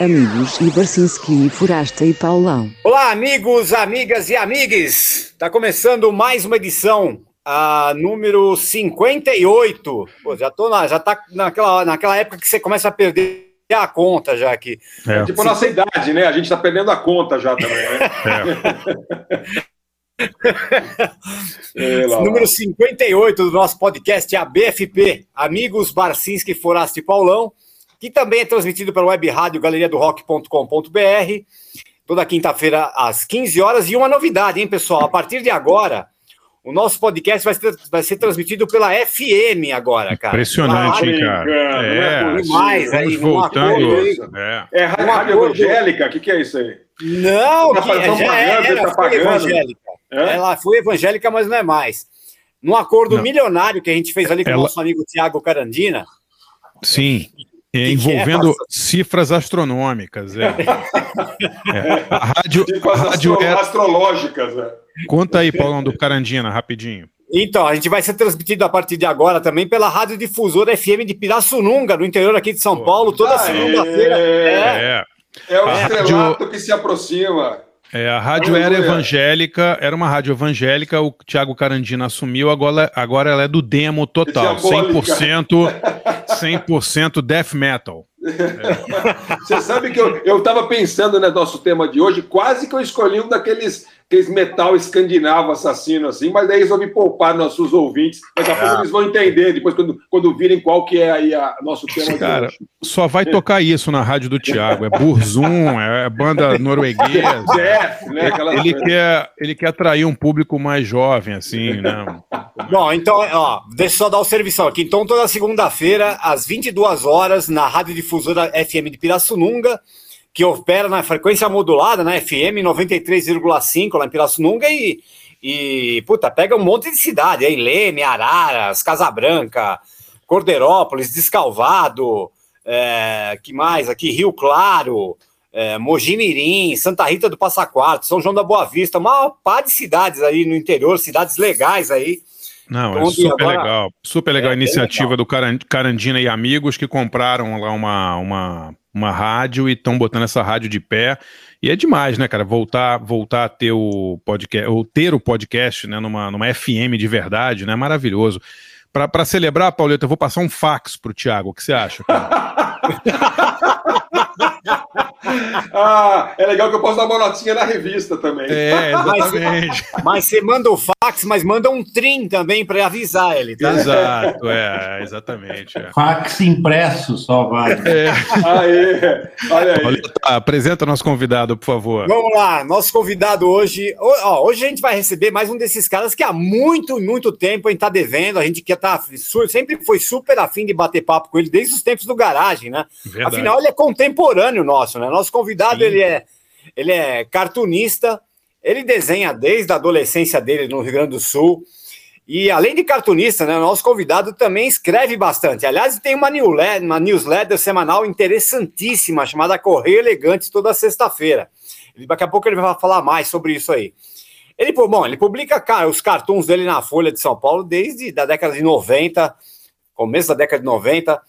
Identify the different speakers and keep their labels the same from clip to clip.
Speaker 1: amigos e Barcinski, Forasta e Paulão.
Speaker 2: Olá, amigos, amigas e amigues! Tá começando mais uma edição, a número 58. Pô, já tô na, já tá naquela, naquela época que você começa a perder a conta já aqui.
Speaker 3: É. Tipo a nossa idade, né? A gente tá perdendo a conta já também, né?
Speaker 2: É. Número 58 do nosso podcast, a BFP, Amigos Barcinski, Forasta e Paulão que também é transmitido pela web rádio galeria do rock.com.br, toda quinta-feira às 15 horas. E uma novidade, hein, pessoal? A partir de agora, o nosso podcast vai ser, vai ser transmitido pela FM agora, cara.
Speaker 4: Impressionante, hein, cara?
Speaker 2: É, é mais aí,
Speaker 4: voltando.
Speaker 3: Aí, é, é rádio, rádio evangélica? O que, que é isso aí?
Speaker 2: Não, tá que, já é, ela foi evangélica. É? Ela foi evangélica, mas não é mais. Num acordo não. milionário que a gente fez ali com o nosso amigo Tiago Carandina.
Speaker 4: Sim. É, envolvendo cifras astronômicas. É.
Speaker 3: é. A rádio, cifras a rádio astro é... astrológicas. É.
Speaker 4: Conta aí, Paulão, do Carandina, rapidinho.
Speaker 2: Então, a gente vai ser transmitido a partir de agora também pela Rádio Difusora FM de Pirassununga, no interior aqui de São Paulo, toda segunda-feira.
Speaker 3: É, é. é o estrelato rádio... que se aproxima.
Speaker 4: É, a rádio era evangélica, era uma rádio evangélica, o Thiago Carandina assumiu, agora, agora ela é do demo total, 100%, 100% death metal.
Speaker 3: Você sabe que eu, eu tava pensando no nosso tema de hoje, quase que eu escolhi um daqueles aqueles metal escandinavo assassino, assim, mas daí resolvi poupar nossos ouvintes. Daqui a pouco ah. eles vão entender, depois, quando, quando virem qual que é aí a nosso tema
Speaker 4: Cara, só vai tocar isso na rádio do Thiago. É Burzum, é banda norueguesa.
Speaker 3: Jeff, né?
Speaker 4: ele, quer, ele quer atrair um público mais jovem, assim, né?
Speaker 2: Bom, então, ó, deixa eu só dar o serviço aqui. Então, toda segunda-feira, às 22 horas, na Rádio Difusora FM de Pirassununga, que opera na frequência modulada, na FM 93,5 lá em Pirassununga e, e, puta, pega um monte de cidade aí, Leme, Araras, Casabranca, Corderópolis, Descalvado, é, que mais aqui, Rio Claro, é, Mojimirim, Santa Rita do Passa Quatro, São João da Boa Vista, uma par de cidades aí no interior, cidades legais aí,
Speaker 4: não, é super agora... legal. Super legal é, a iniciativa legal. do Carandina e amigos que compraram lá uma, uma, uma rádio e estão botando essa rádio de pé. E é demais, né, cara? Voltar, voltar a ter o podcast, ou ter o podcast, né, numa, numa FM de verdade, né? Maravilhoso. Para celebrar, Pauleta, eu vou passar um fax pro Thiago. O que você acha?
Speaker 3: ah, é legal que eu posso dar uma notinha na revista também.
Speaker 4: É, exatamente.
Speaker 2: Mas, mas você manda o fax, mas manda um trim também para avisar ele, tá?
Speaker 4: Exato, é, exatamente. É.
Speaker 5: Fax impresso só vai. É.
Speaker 3: Aê, olha aí. Olha,
Speaker 4: tá, apresenta nosso convidado, por favor.
Speaker 2: Vamos lá, nosso convidado hoje. Ó, hoje a gente vai receber mais um desses caras que há muito, muito tempo a gente tá devendo. A gente que tá sempre foi super afim de bater papo com ele desde os tempos do garagem, né? Verdade. Afinal, ele é contemporâneo nosso, né? Nosso convidado, ele é, ele é cartunista, ele desenha desde a adolescência dele no Rio Grande do Sul. E além de cartunista, né, nosso convidado também escreve bastante. Aliás, tem uma newsletter, uma newsletter semanal interessantíssima chamada Correio Elegante toda sexta-feira. Daqui a pouco ele vai falar mais sobre isso aí. Ele, bom, ele publica cara, os cartoons dele na Folha de São Paulo desde a década de 90, começo da década de 90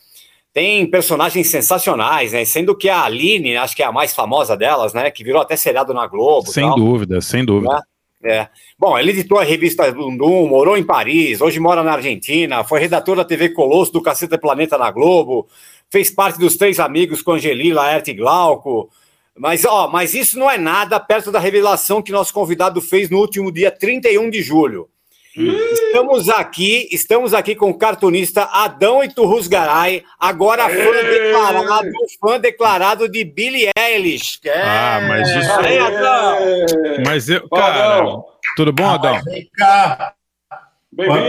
Speaker 2: tem personagens sensacionais, né? Sendo que a Aline, acho que é a mais famosa delas, né? Que virou até seriado na Globo.
Speaker 4: Sem tal, dúvida, sem dúvida. Né?
Speaker 2: É. Bom, ele editou a revista Dundum, morou em Paris, hoje mora na Argentina, foi redator da TV Colosso do Caceta Planeta na Globo, fez parte dos Três Amigos com Angeli, Laerte e Glauco. Mas, ó, mas isso não é nada perto da revelação que nosso convidado fez no último dia 31 de julho. Estamos aqui, estamos aqui com o cartunista Adão Iturrusgaray, agora fã declarado, fã declarado de Billie Eilish.
Speaker 4: É. Ah, mas isso aí, Adão. Mas eu, cara, tudo bom, Adão? Vem cá.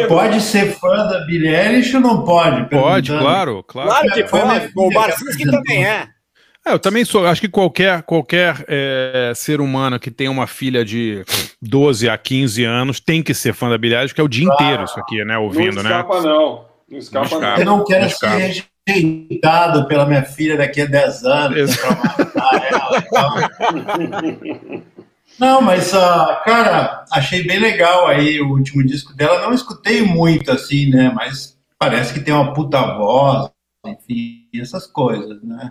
Speaker 5: Pode ser fã da Billie Eilish ou não pode?
Speaker 4: Pode, claro, claro.
Speaker 2: Claro que pode. O Barcinski também é.
Speaker 4: É, eu também sou. Acho que qualquer, qualquer é, ser humano que tem uma filha de 12 a 15 anos tem que ser fã da Billie Eilish, que é o dia ah, inteiro isso aqui, né? Ouvindo,
Speaker 3: não escapa,
Speaker 4: né?
Speaker 3: Não, não escapa, não.
Speaker 5: Escapa, eu não quero não ser rejeitado pela minha filha daqui a 10 anos. Não, mas, uh, cara, achei bem legal aí o último disco dela. Não escutei muito, assim, né? Mas parece que tem uma puta voz, enfim, essas coisas, né?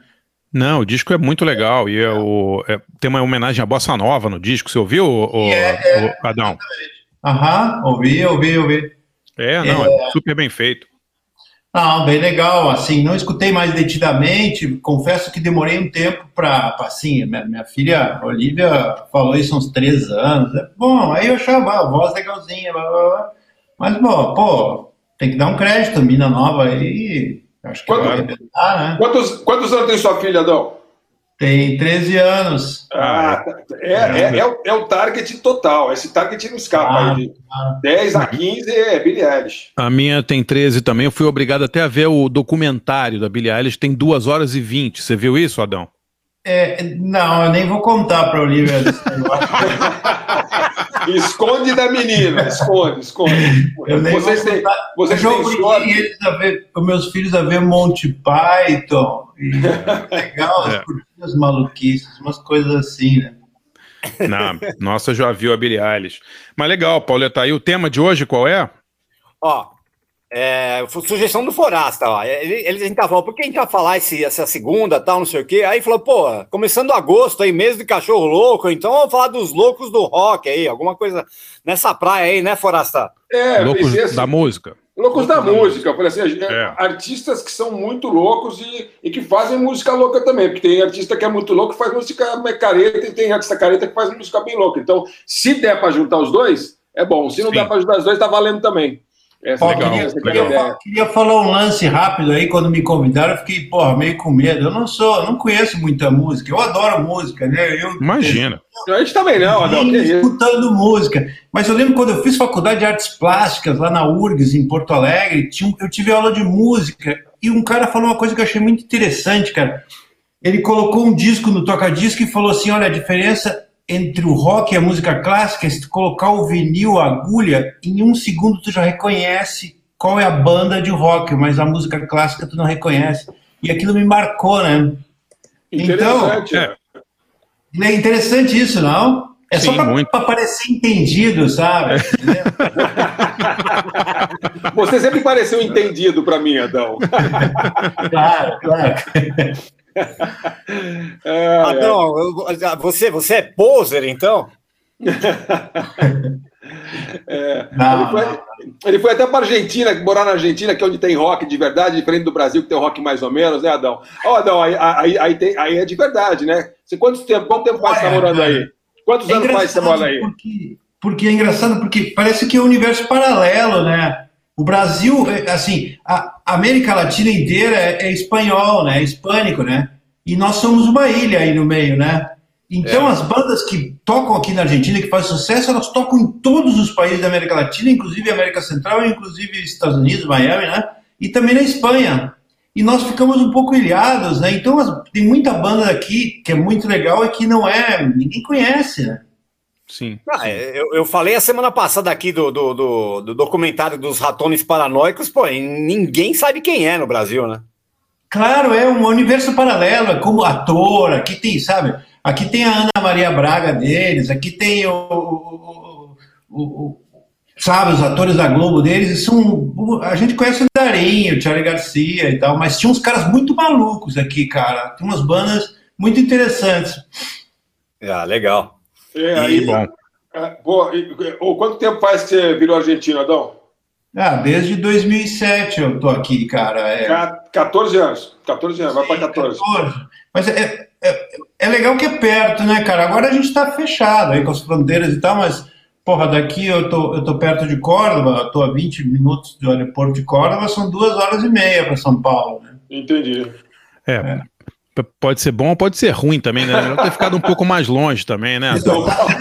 Speaker 4: Não, o disco é muito legal e é o, é, tem uma homenagem à Bossa Nova no disco. Você ouviu, o,
Speaker 5: É,
Speaker 4: o Adão?
Speaker 5: Aham, ouvi, ouvi, ouvi.
Speaker 4: É, não, é super bem feito.
Speaker 5: Não, bem legal, assim, não escutei mais detidamente, confesso que demorei um tempo para, assim, minha, minha filha Olivia falou isso há uns três anos, é bom, aí eu achava a voz legalzinha, blá, blá, blá. mas, bom, pô, tem que dar um crédito, mina nova aí, acho que
Speaker 3: Quanto-
Speaker 5: vai arrebentar, né?
Speaker 3: Quantos, quantos anos tem sua filha, Adão?
Speaker 5: Tem 13 anos.
Speaker 3: Ah, é, é, é, o, é o target total. Esse target não escapa.
Speaker 5: Ah,
Speaker 3: aí de 10 a 15 é Billie Eilish.
Speaker 4: A minha tem 13 também. Eu fui obrigado até a ver o documentário da Billie Eilish, tem 2 horas e 20. Você viu isso, Adão?
Speaker 5: É, não, eu nem vou contar para Olivia desse negócio.
Speaker 3: Esconde da menina, esconde, esconde.
Speaker 5: Eu nem
Speaker 3: Vocês têm, vocês
Speaker 5: eu já
Speaker 3: têm
Speaker 5: eles a ver, os meus filhos a ver Monty Python. E legal, as
Speaker 4: É.
Speaker 5: cortinas maluquices, umas coisas assim, né?
Speaker 4: Não, nossa, já viu a Billie Eilish. Mas legal, Pauleta. E o tema de hoje qual é?
Speaker 2: Ó, é, foi sugestão do Forasta, ó. Ele, ele a gente tava falando, por que a gente vai falar esse, essa segunda, tal, não sei o quê? Aí falou, pô, começando agosto aí, mês de cachorro louco, então vamos falar dos loucos do rock aí, alguma coisa nessa praia aí, né, Forasta?
Speaker 3: É,
Speaker 4: Loucos
Speaker 3: assim,
Speaker 4: da música.
Speaker 3: loucos da música. Eu falei assim,
Speaker 4: É.
Speaker 3: artistas que são muito loucos e, e que fazem música louca também, porque tem artista que é muito louco que faz música careta e tem artista careta que faz música bem louca. Então, se der para juntar os dois, é bom. Se não
Speaker 4: Sim.
Speaker 3: der para juntar os dois, tá valendo também. É a-
Speaker 4: Legal,
Speaker 5: queria,
Speaker 3: a
Speaker 5: queria falar um lance rápido aí, quando me convidaram, eu fiquei, porra, meio com medo. Eu não sou, eu não conheço muita música, eu adoro música, né? Eu,
Speaker 4: Imagina.
Speaker 3: A gente também não, Adão. Que isso?
Speaker 5: escutando música. Mas eu lembro quando eu fiz faculdade de artes plásticas lá na URGS, em Porto Alegre, tinha eu tive aula de música e um cara falou uma coisa que eu achei muito interessante, cara. Ele colocou um disco no toca-disco e falou assim: olha, a diferença entre o rock e a música clássica se tu colocar o vinil, a agulha, em um segundo tu já reconhece qual é a banda de rock, mas a música clássica tu não reconhece. E aquilo me marcou, né?
Speaker 3: Interessante.
Speaker 4: É.
Speaker 5: É interessante isso, não? É só
Speaker 4: Sim, muito.
Speaker 5: para parecer entendido, sabe?
Speaker 3: Você sempre pareceu entendido para mim, Adão.
Speaker 5: claro, claro.
Speaker 3: É,
Speaker 2: Adão, você, você é poser, então?
Speaker 3: é.
Speaker 5: Não,
Speaker 3: ele, foi, ele foi até para Argentina, morar na Argentina, que é onde tem rock de verdade, diferente do Brasil, que tem rock mais ou menos, né, Adão? Ó, Adão, aí, aí, aí, tem, aí é de verdade, né? Você, quanto tempo, quanto tempo faz você tá morando aí? Quantos
Speaker 5: É
Speaker 3: anos faz você mora aí?
Speaker 5: Porque, porque é engraçado, porque parece que é um universo paralelo, né? O Brasil, é, assim, a América Latina inteira é, é espanhol, né? É hispânico, né? E nós somos uma ilha aí no meio, né? Então,
Speaker 3: É.
Speaker 5: as bandas que tocam aqui na Argentina, que fazem sucesso, elas tocam em todos os países da América Latina, inclusive América Central, inclusive Estados Unidos, Miami, né? E também na Espanha. E nós ficamos um pouco ilhados, né? Então, as- tem muita banda aqui que é muito legal e que não é, ninguém conhece, né?
Speaker 4: Sim.
Speaker 2: Ah, eu, eu falei a semana passada aqui do, do, do- do documentário dos ratones paranoicos, pô, e ninguém sabe quem é no Brasil, né?
Speaker 5: Claro, é um universo paralelo, é como ator, aqui tem, sabe? Aqui tem a Ana Maria Braga deles, aqui tem o, o- o- o- sabe, os atores da Globo deles, e são, a gente conhece o Darinho, o Charlie Garcia e tal, mas tinha uns caras muito malucos aqui, cara, tem umas bandas muito interessantes.
Speaker 2: Ah, legal.
Speaker 3: É,
Speaker 4: Que
Speaker 3: aí,
Speaker 4: bom.
Speaker 3: é, pô, e- ô, quanto tempo faz que você virou argentino, Adão?
Speaker 5: Ah, desde 2007 eu tô aqui, cara. É,
Speaker 3: Ca- 14 anos. 14 anos, vai para 14.
Speaker 5: 14. Mas é, é, é legal que é perto, né, cara? Agora a gente tá fechado aí com as fronteiras e tal, mas, porra, daqui eu tô, eu tô perto de Córdoba, eu tô a 20 minutos do aeroporto de Córdoba, são duas horas e meia para São Paulo, né?
Speaker 3: Entendi.
Speaker 4: É. Pode ser bom ou pode ser ruim também, né? Melhor ter ficado um pouco mais longe também, né? Adão?
Speaker 3: São Paulo,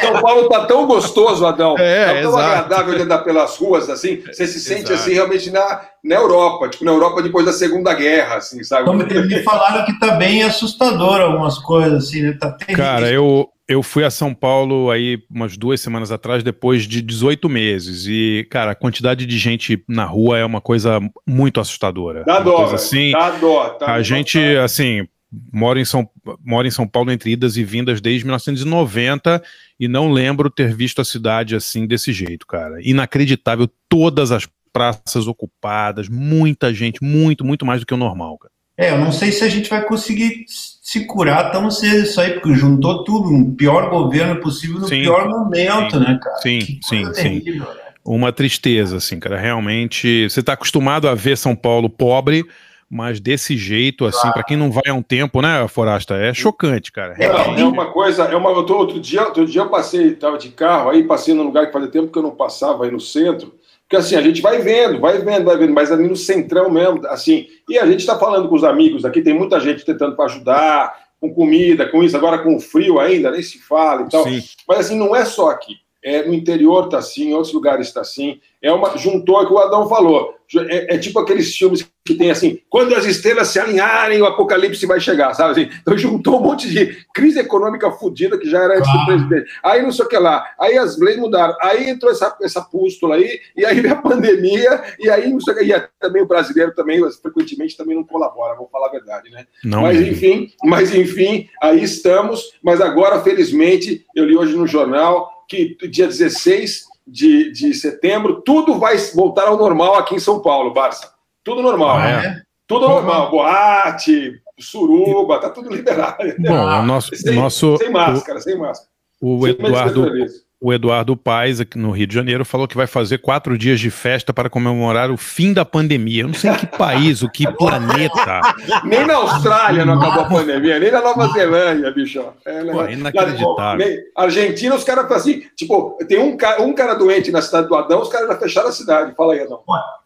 Speaker 3: São Paulo tá tão gostoso, Adão.
Speaker 4: É,
Speaker 3: tá tão
Speaker 4: exato.
Speaker 3: agradável de andar pelas ruas, assim. Você se sente
Speaker 4: Exato.
Speaker 3: assim realmente na, na Europa, tipo na Europa depois da Segunda Guerra, assim, sabe?
Speaker 5: Então, me falaram que tá bem assustador algumas coisas, assim, né? Tá terrível.
Speaker 4: Cara, eu, eu fui a São Paulo aí umas duas semanas atrás, depois de 18 meses. E, cara, a quantidade de gente na rua é uma coisa muito assustadora.
Speaker 3: Dá dó,
Speaker 4: coisa assim.
Speaker 3: Dá dó. Tá
Speaker 4: A gente, assim, mora em, São, mora em São Paulo entre idas e vindas desde 1990 e não lembro ter visto a cidade assim desse jeito, cara. Inacreditável, todas as praças ocupadas, muita gente, muito, muito mais do que o normal, cara.
Speaker 5: É, eu não sei se a gente vai conseguir se curar tão cedo isso aí, porque juntou tudo, um pior governo possível no sim, pior momento,
Speaker 4: sim,
Speaker 5: né, cara?
Speaker 4: Sim, que sim, terrível, sim. Né? Uma tristeza, assim, cara. Realmente, você está acostumado a ver São Paulo pobre, mas desse jeito, assim, para quem não vai há um tempo, né, Forasta, é chocante, cara.
Speaker 3: É, é uma coisa, é uma. Outro dia, outro dia eu passei, tava de carro, aí passei num lugar que fazia tempo que eu não passava aí no centro. Porque assim, a gente vai vendo, vai vendo, vai vendo, mas ali no centrão mesmo, assim, e a gente está falando com os amigos aqui, tem muita gente tentando para ajudar, com comida, com isso, agora com o frio ainda, nem se fala e tal. Sim. Mas assim, não é só aqui. É, no interior está assim, em outros lugares está assim. É uma juntou, é que o Adão falou. É, é, tipo aqueles filmes que tem assim, quando as estrelas se alinharem, o apocalipse vai chegar, sabe? Assim, então juntou um monte de crise econômica fodida que já era antes ah. do presidente. Aí não sei o que lá, aí as leis mudaram, aí entrou essa, essa pústula aí, e aí veio a pandemia, e aí não sei o que, e também o brasileiro também, frequentemente, também não colabora, vou falar a verdade, né? Não mas mesmo. enfim, mas enfim, aí estamos, mas agora, felizmente, eu li hoje no jornal que dia 16 de, de setembro, tudo vai voltar ao normal aqui em São Paulo, Barça. Tudo normal. Ah, é? Tudo normal. Boate, suruba, tá tudo liberado.
Speaker 4: Bom, o nosso, sem, nosso,
Speaker 3: sem máscara, o, sem máscara.
Speaker 4: O Eduardo, o Eduardo Paes, aqui no Rio de Janeiro, falou que vai fazer quatro dias de festa para comemorar o fim da pandemia. Eu não sei em que país, o que planeta.
Speaker 3: nem na Austrália não acabou a pandemia, nem na Nova Zelândia, bicho.
Speaker 4: É? Pô, inacreditável.
Speaker 3: Na, Argentina, os caras assim, tipo, tem um, um cara doente na cidade do Adão, os caras já fecharam a cidade. Fala aí, Adão.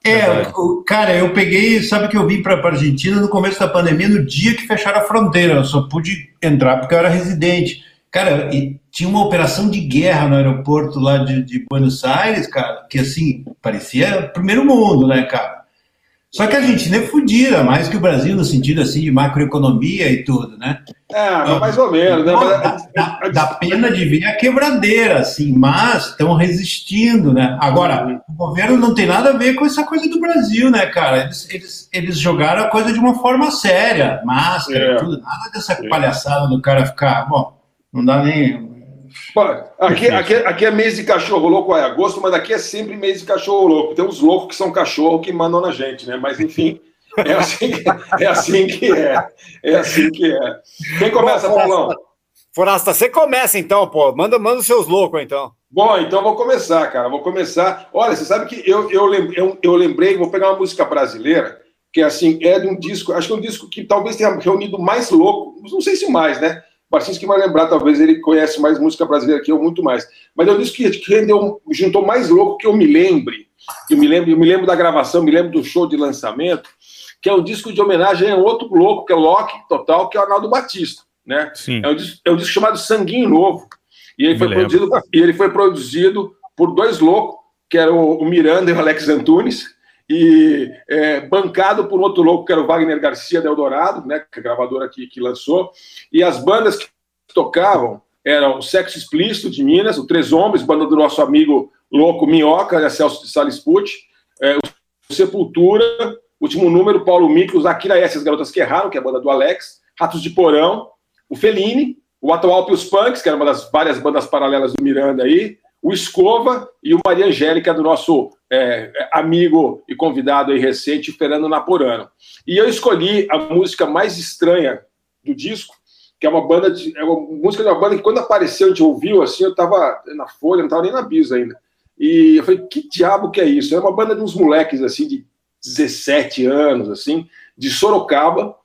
Speaker 5: É, cara, eu peguei, sabe que eu vim para a Argentina no começo da pandemia, no dia que fecharam a fronteira. Eu só pude entrar porque eu era residente. Cara, e tinha uma operação de guerra no aeroporto lá de, de Buenos Aires, cara, que assim, parecia primeiro mundo, né, cara? Só que a Argentina é fodida, mais que o Brasil, no sentido assim de macroeconomia e tudo, né?
Speaker 3: É, então, mais ou menos, né?
Speaker 5: Dá, dá, dá, pena de ver a quebradeira, assim, mas estão resistindo, né? Agora, o governo não tem nada a ver com essa coisa do Brasil, né, cara? Eles, eles, eles jogaram a coisa de uma forma séria, máscara, é. tudo, nada dessa é. palhaçada do cara ficar, bom, não dá nem
Speaker 3: aqui, aqui, aqui é mês de cachorro louco, é agosto, mas aqui é sempre mês de cachorro louco. Tem uns loucos que são cachorro que mandam na gente, né? Mas enfim, é assim que é. Assim que é, é assim que é. Quem começa, Bom, Paulão?
Speaker 2: Forasta, você começa então, pô. Manda, manda os seus loucos então.
Speaker 3: Bom, então vou começar, cara. Vou começar. Olha, você sabe que eu, eu, eu, eu lembrei, vou pegar uma música brasileira, que assim, é de um disco, acho que é um disco que talvez tenha reunido mais louco, não sei se mais, né? Martins que vai lembrar, talvez ele conhece mais música brasileira que eu, muito mais. Mas eu disse que, que rendeu, juntou mais louco que eu me lembre. Eu me lembro, eu me lembro da gravação, me lembro do show de lançamento, que é um disco de homenagem a outro louco, que é o Loki Total, que é o Arnaldo Batista. Né?
Speaker 4: Sim.
Speaker 3: É, um, é um disco chamado Sanguinho Novo. E ele, foi produzido, e ele foi produzido por dois loucos, que eram o Miranda e o Alex Antunes, e é, bancado por um outro louco, que era o Wagner Garcia da Eldorado, né, que é a gravadora que, que lançou, e as bandas que tocavam eram o Sexo Explícito de Minas, o Três Homens, banda do nosso amigo louco Minhoca, né, Celso de Salisput, é, o Sepultura, último número, Paulo Miklos, Akira S, as Garotas que Erraram, que é a banda do Alex, Ratos de Porão, o Feline, o atual Pios Punks, que era uma das várias bandas paralelas do Miranda aí, o Escova e o Maria Angélica, do nosso é, amigo e convidado aí recente, Fernando Naporano. E eu escolhi a música mais estranha do disco, que é uma banda de. É uma música de uma banda que quando apareceu, a gente ouviu assim, eu tava na Folha, não tava nem na Bis ainda. E eu falei, que diabo que é isso? É uma banda de uns moleques assim, de 17 anos, assim, de Sorocaba,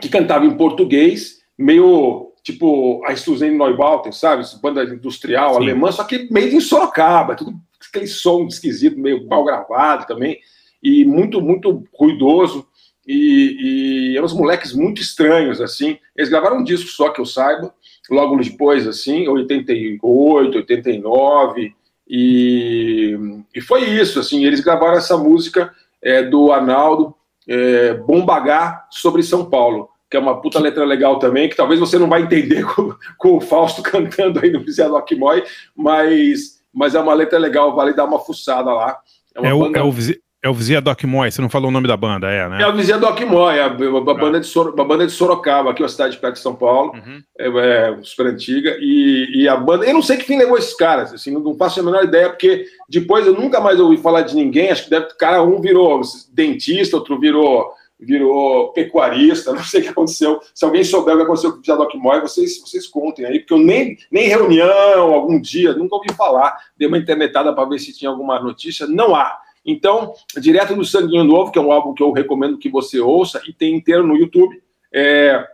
Speaker 3: que cantava em português, meio tipo a Suzanne Neubauten, sabe? Banda industrial Sim. alemã, só que meio em Sorocaba, tudo aquele som esquisito, meio mal gravado também, e muito, muito ruidoso. E, e eram uns moleques muito estranhos, assim. Eles gravaram um disco só que eu saiba, logo depois, assim, 88, 89, e, e foi isso, assim. Eles gravaram essa música é, do Arnaldo, é, Bombagá sobre São Paulo que é uma puta letra legal também, que talvez você não vai entender com, com o Fausto cantando aí no Zé do Akimoy, mas, mas é uma letra legal, vale dar uma fuçada lá.
Speaker 4: É, é o, é, o, é o Vizia Doc Moy, você não falou o nome da banda, é, né?
Speaker 3: É o Vizia Doc Moy, a, a, a banda de Sor, a banda de Sorocaba, aqui, uma cidade perto de São Paulo, uhum. é, é, super antiga, e, e, a banda, eu não sei que fim levou esses caras, assim, não, não faço a menor ideia, porque depois eu nunca mais ouvi falar de ninguém, acho que deve, cara, um virou dentista, outro virou virou pecuarista, não sei o que aconteceu. Se alguém souber o que aconteceu com o Jadoc Moy, vocês, vocês contem aí, porque eu nem, nem reunião, algum dia, nunca ouvi falar. Dei uma internetada para ver se tinha alguma notícia, não há. Então, direto do Sanguinho Novo, que é um álbum que eu recomendo que você ouça, e tem inteiro no YouTube, é,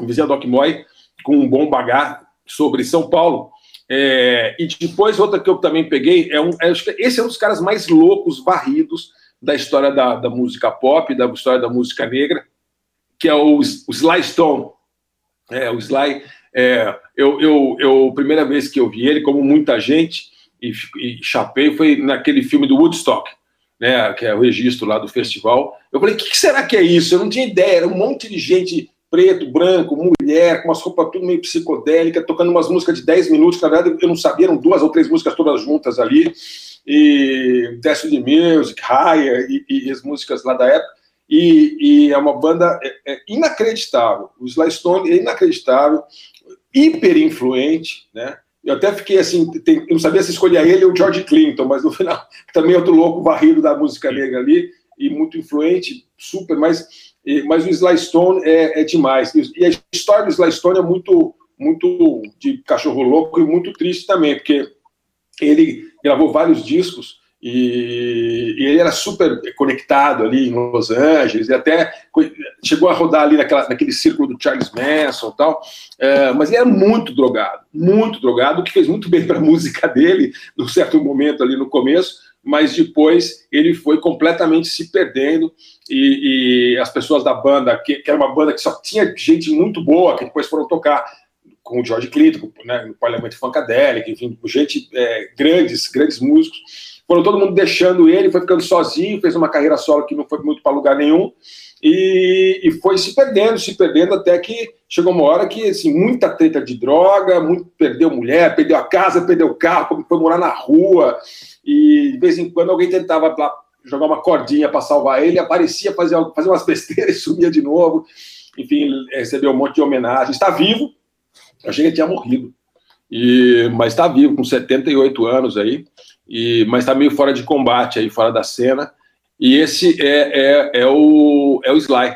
Speaker 3: Vizinha Doc Moy, com um bom bagar sobre São Paulo. É, e depois, outra que eu também peguei, é um, é, esse é um dos caras mais loucos, varridos da história da, da música pop, da história da música negra, que é o, o Sly Stone. É, o Sly, é, eu, eu, eu, primeira vez que eu vi ele, como muita gente, e, e chapei, foi naquele filme do Woodstock, né, que é o registro lá do festival. Eu falei, o que, que será que é isso? Eu não tinha ideia, era um monte de gente preto, branco, mulher, com umas roupas tudo meio psicodélica, tocando umas músicas de 10 minutos, na verdade eu não sabia, eram duas ou três músicas todas juntas ali, e Test de Music, Higher, e, e, as músicas lá da época, e, e é uma banda é, é inacreditável, o Sly Stone é inacreditável, hiper influente, né, eu até fiquei assim, tem, eu não sabia se escolher ele ou George Clinton, mas no final, também outro louco varrido da música negra ali, e muito influente, super, mas mas o Sly Stone é, é demais. E a história do Sly Stone é muito, muito de cachorro louco e muito triste também, porque ele gravou vários discos e, e, ele era super conectado ali em Los Angeles, e até chegou a rodar ali naquela, naquele círculo do Charles Manson e tal, é, mas ele era muito drogado, muito drogado, o que fez muito bem para a música dele, num certo momento ali no começo, mas depois ele foi completamente se perdendo e, e as pessoas da banda, que, que, era uma banda que só tinha gente muito boa, que depois foram tocar com o George Clinton, né, no Parlamento Funkadelic, enfim, gente, é, grandes, grandes músicos, foram todo mundo deixando ele, foi ficando sozinho, fez uma carreira solo que não foi muito para lugar nenhum, e, e, foi se perdendo, se perdendo, até que chegou uma hora que, assim, muita treta de droga, muito, perdeu mulher, perdeu a casa, perdeu o carro, foi morar na rua, e de vez em quando alguém tentava jogar uma cordinha para salvar ele, aparecia, fazia, fazia umas besteiras e sumia de novo. Enfim, recebeu um monte de homenagem. Está vivo, achei que ele tinha morrido, e, mas está vivo, com 78 anos aí, e, mas está meio fora de combate aí, fora da cena. E esse é, é, é, o, é o Sly.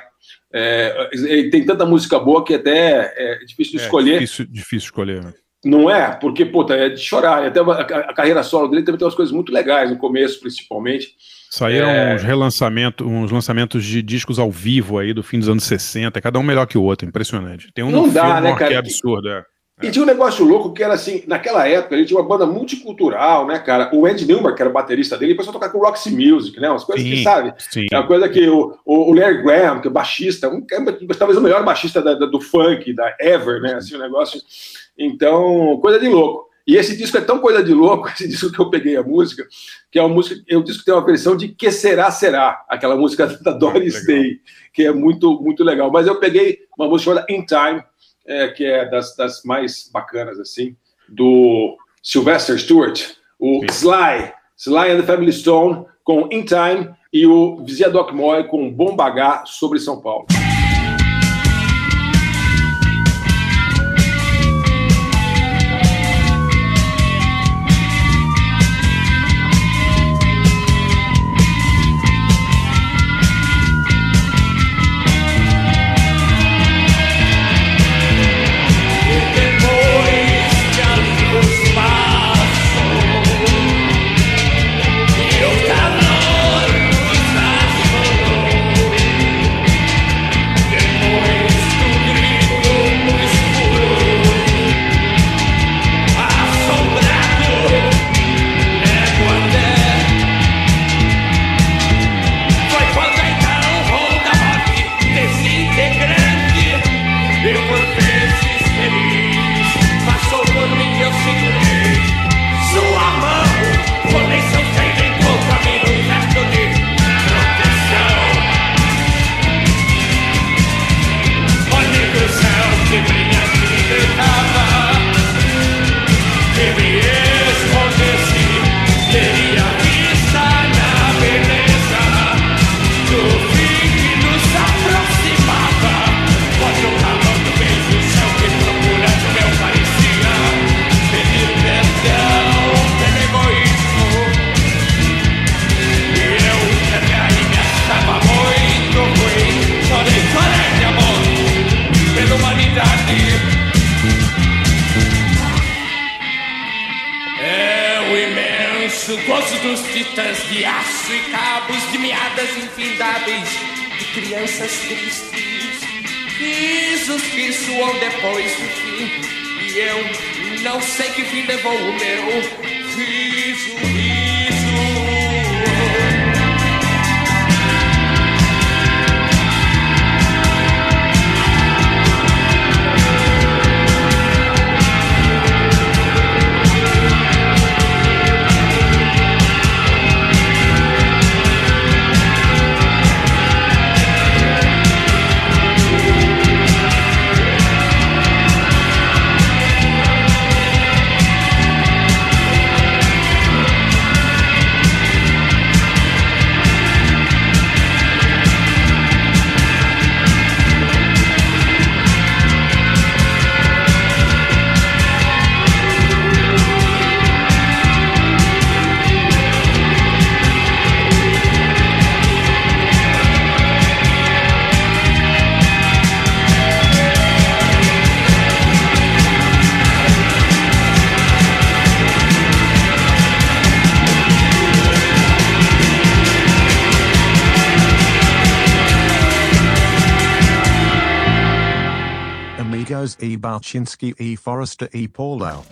Speaker 3: É, tem tanta música boa que até é difícil de é, escolher.
Speaker 4: Difícil, difícil escolher, né?
Speaker 3: Não é? Porque, puta, é de chorar. Até a, carreira solo dele também tem umas coisas muito legais, no começo, principalmente.
Speaker 4: Saíram é... uns relançamentos, uns lançamentos de discos ao vivo aí do fim dos anos 60, cada um melhor que o outro, impressionante. Tem um
Speaker 3: Não dá, né, cara?
Speaker 4: que é absurdo, é.
Speaker 3: E tinha um negócio louco que era assim, naquela época ele tinha uma banda multicultural, né, cara? O Andy Newman, que era o baterista dele, começou a tocar com Roxy Music, né? Umas coisas sim, que, sabe? Sim. É uma coisa que o, o, Larry Graham, que é baixista, um, talvez o melhor baixista da, da, do funk, da Ever, né? Assim, um negócio. Então, coisa de louco. E esse disco é tão coisa de louco, esse disco que eu peguei a música, que é uma música, eu disco que tem uma versão de Que Será Será, aquela música da Doris Day, que é muito, muito legal. Mas eu peguei uma música chamada In Time, é, que é das, das mais bacanas, assim, do Sylvester Stewart, o Sim. Sly, Sly and the Family Stone, com In Time, e o Vizia Doc Moy com Bom Bagar sobre São Paulo.
Speaker 6: dias tristes risos que suam depois do fim. E eu não sei que fim levou o meu riso.
Speaker 7: Marchinsky E. Forrester E. Paulow.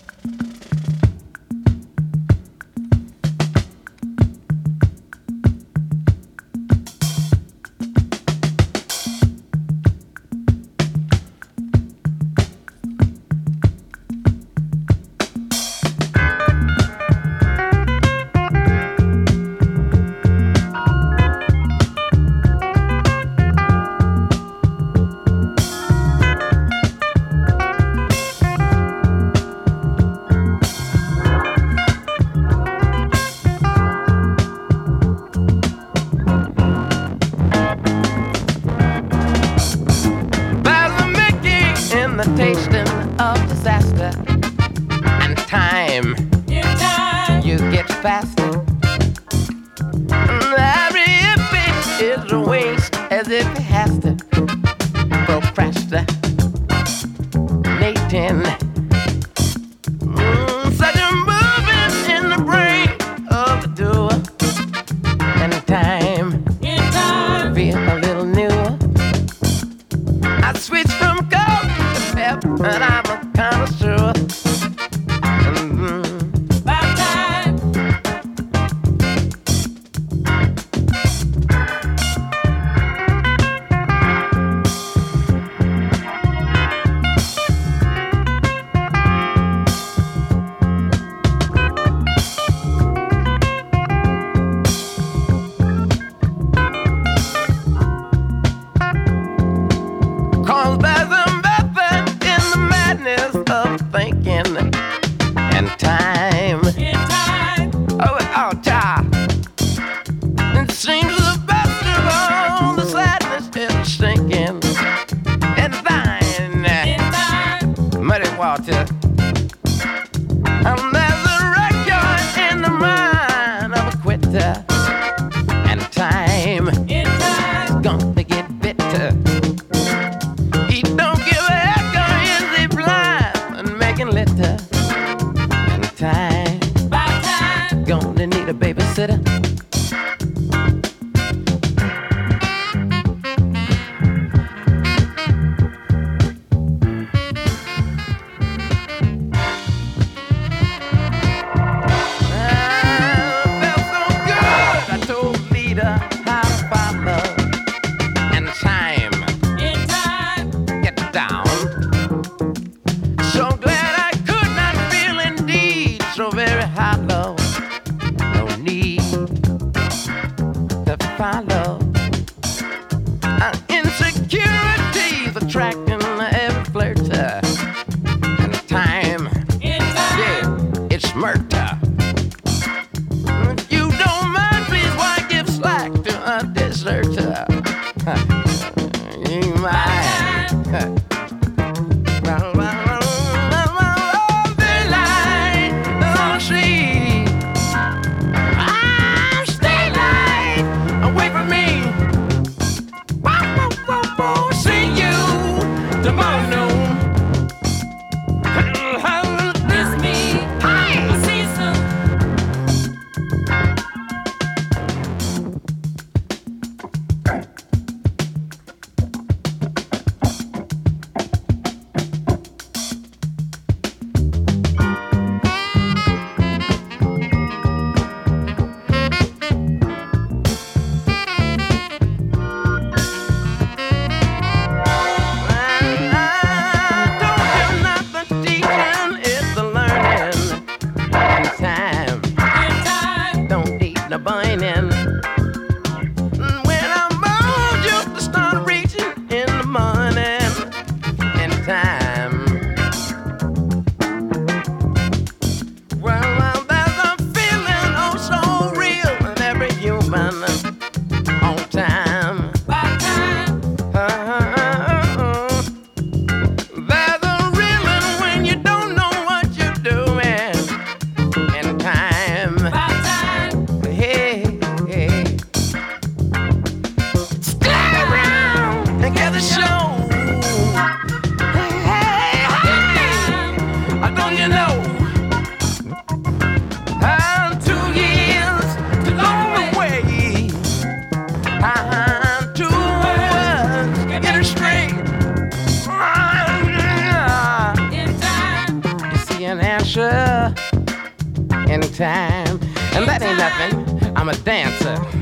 Speaker 7: Anytime, and that ain't nothing. I'm a dancer.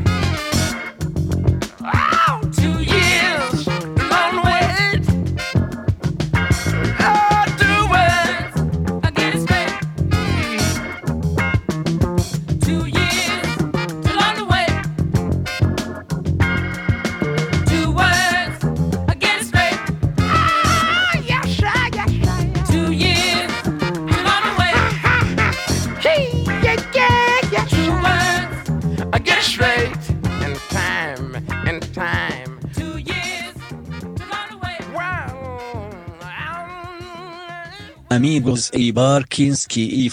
Speaker 8: Amigos e Barkinski e.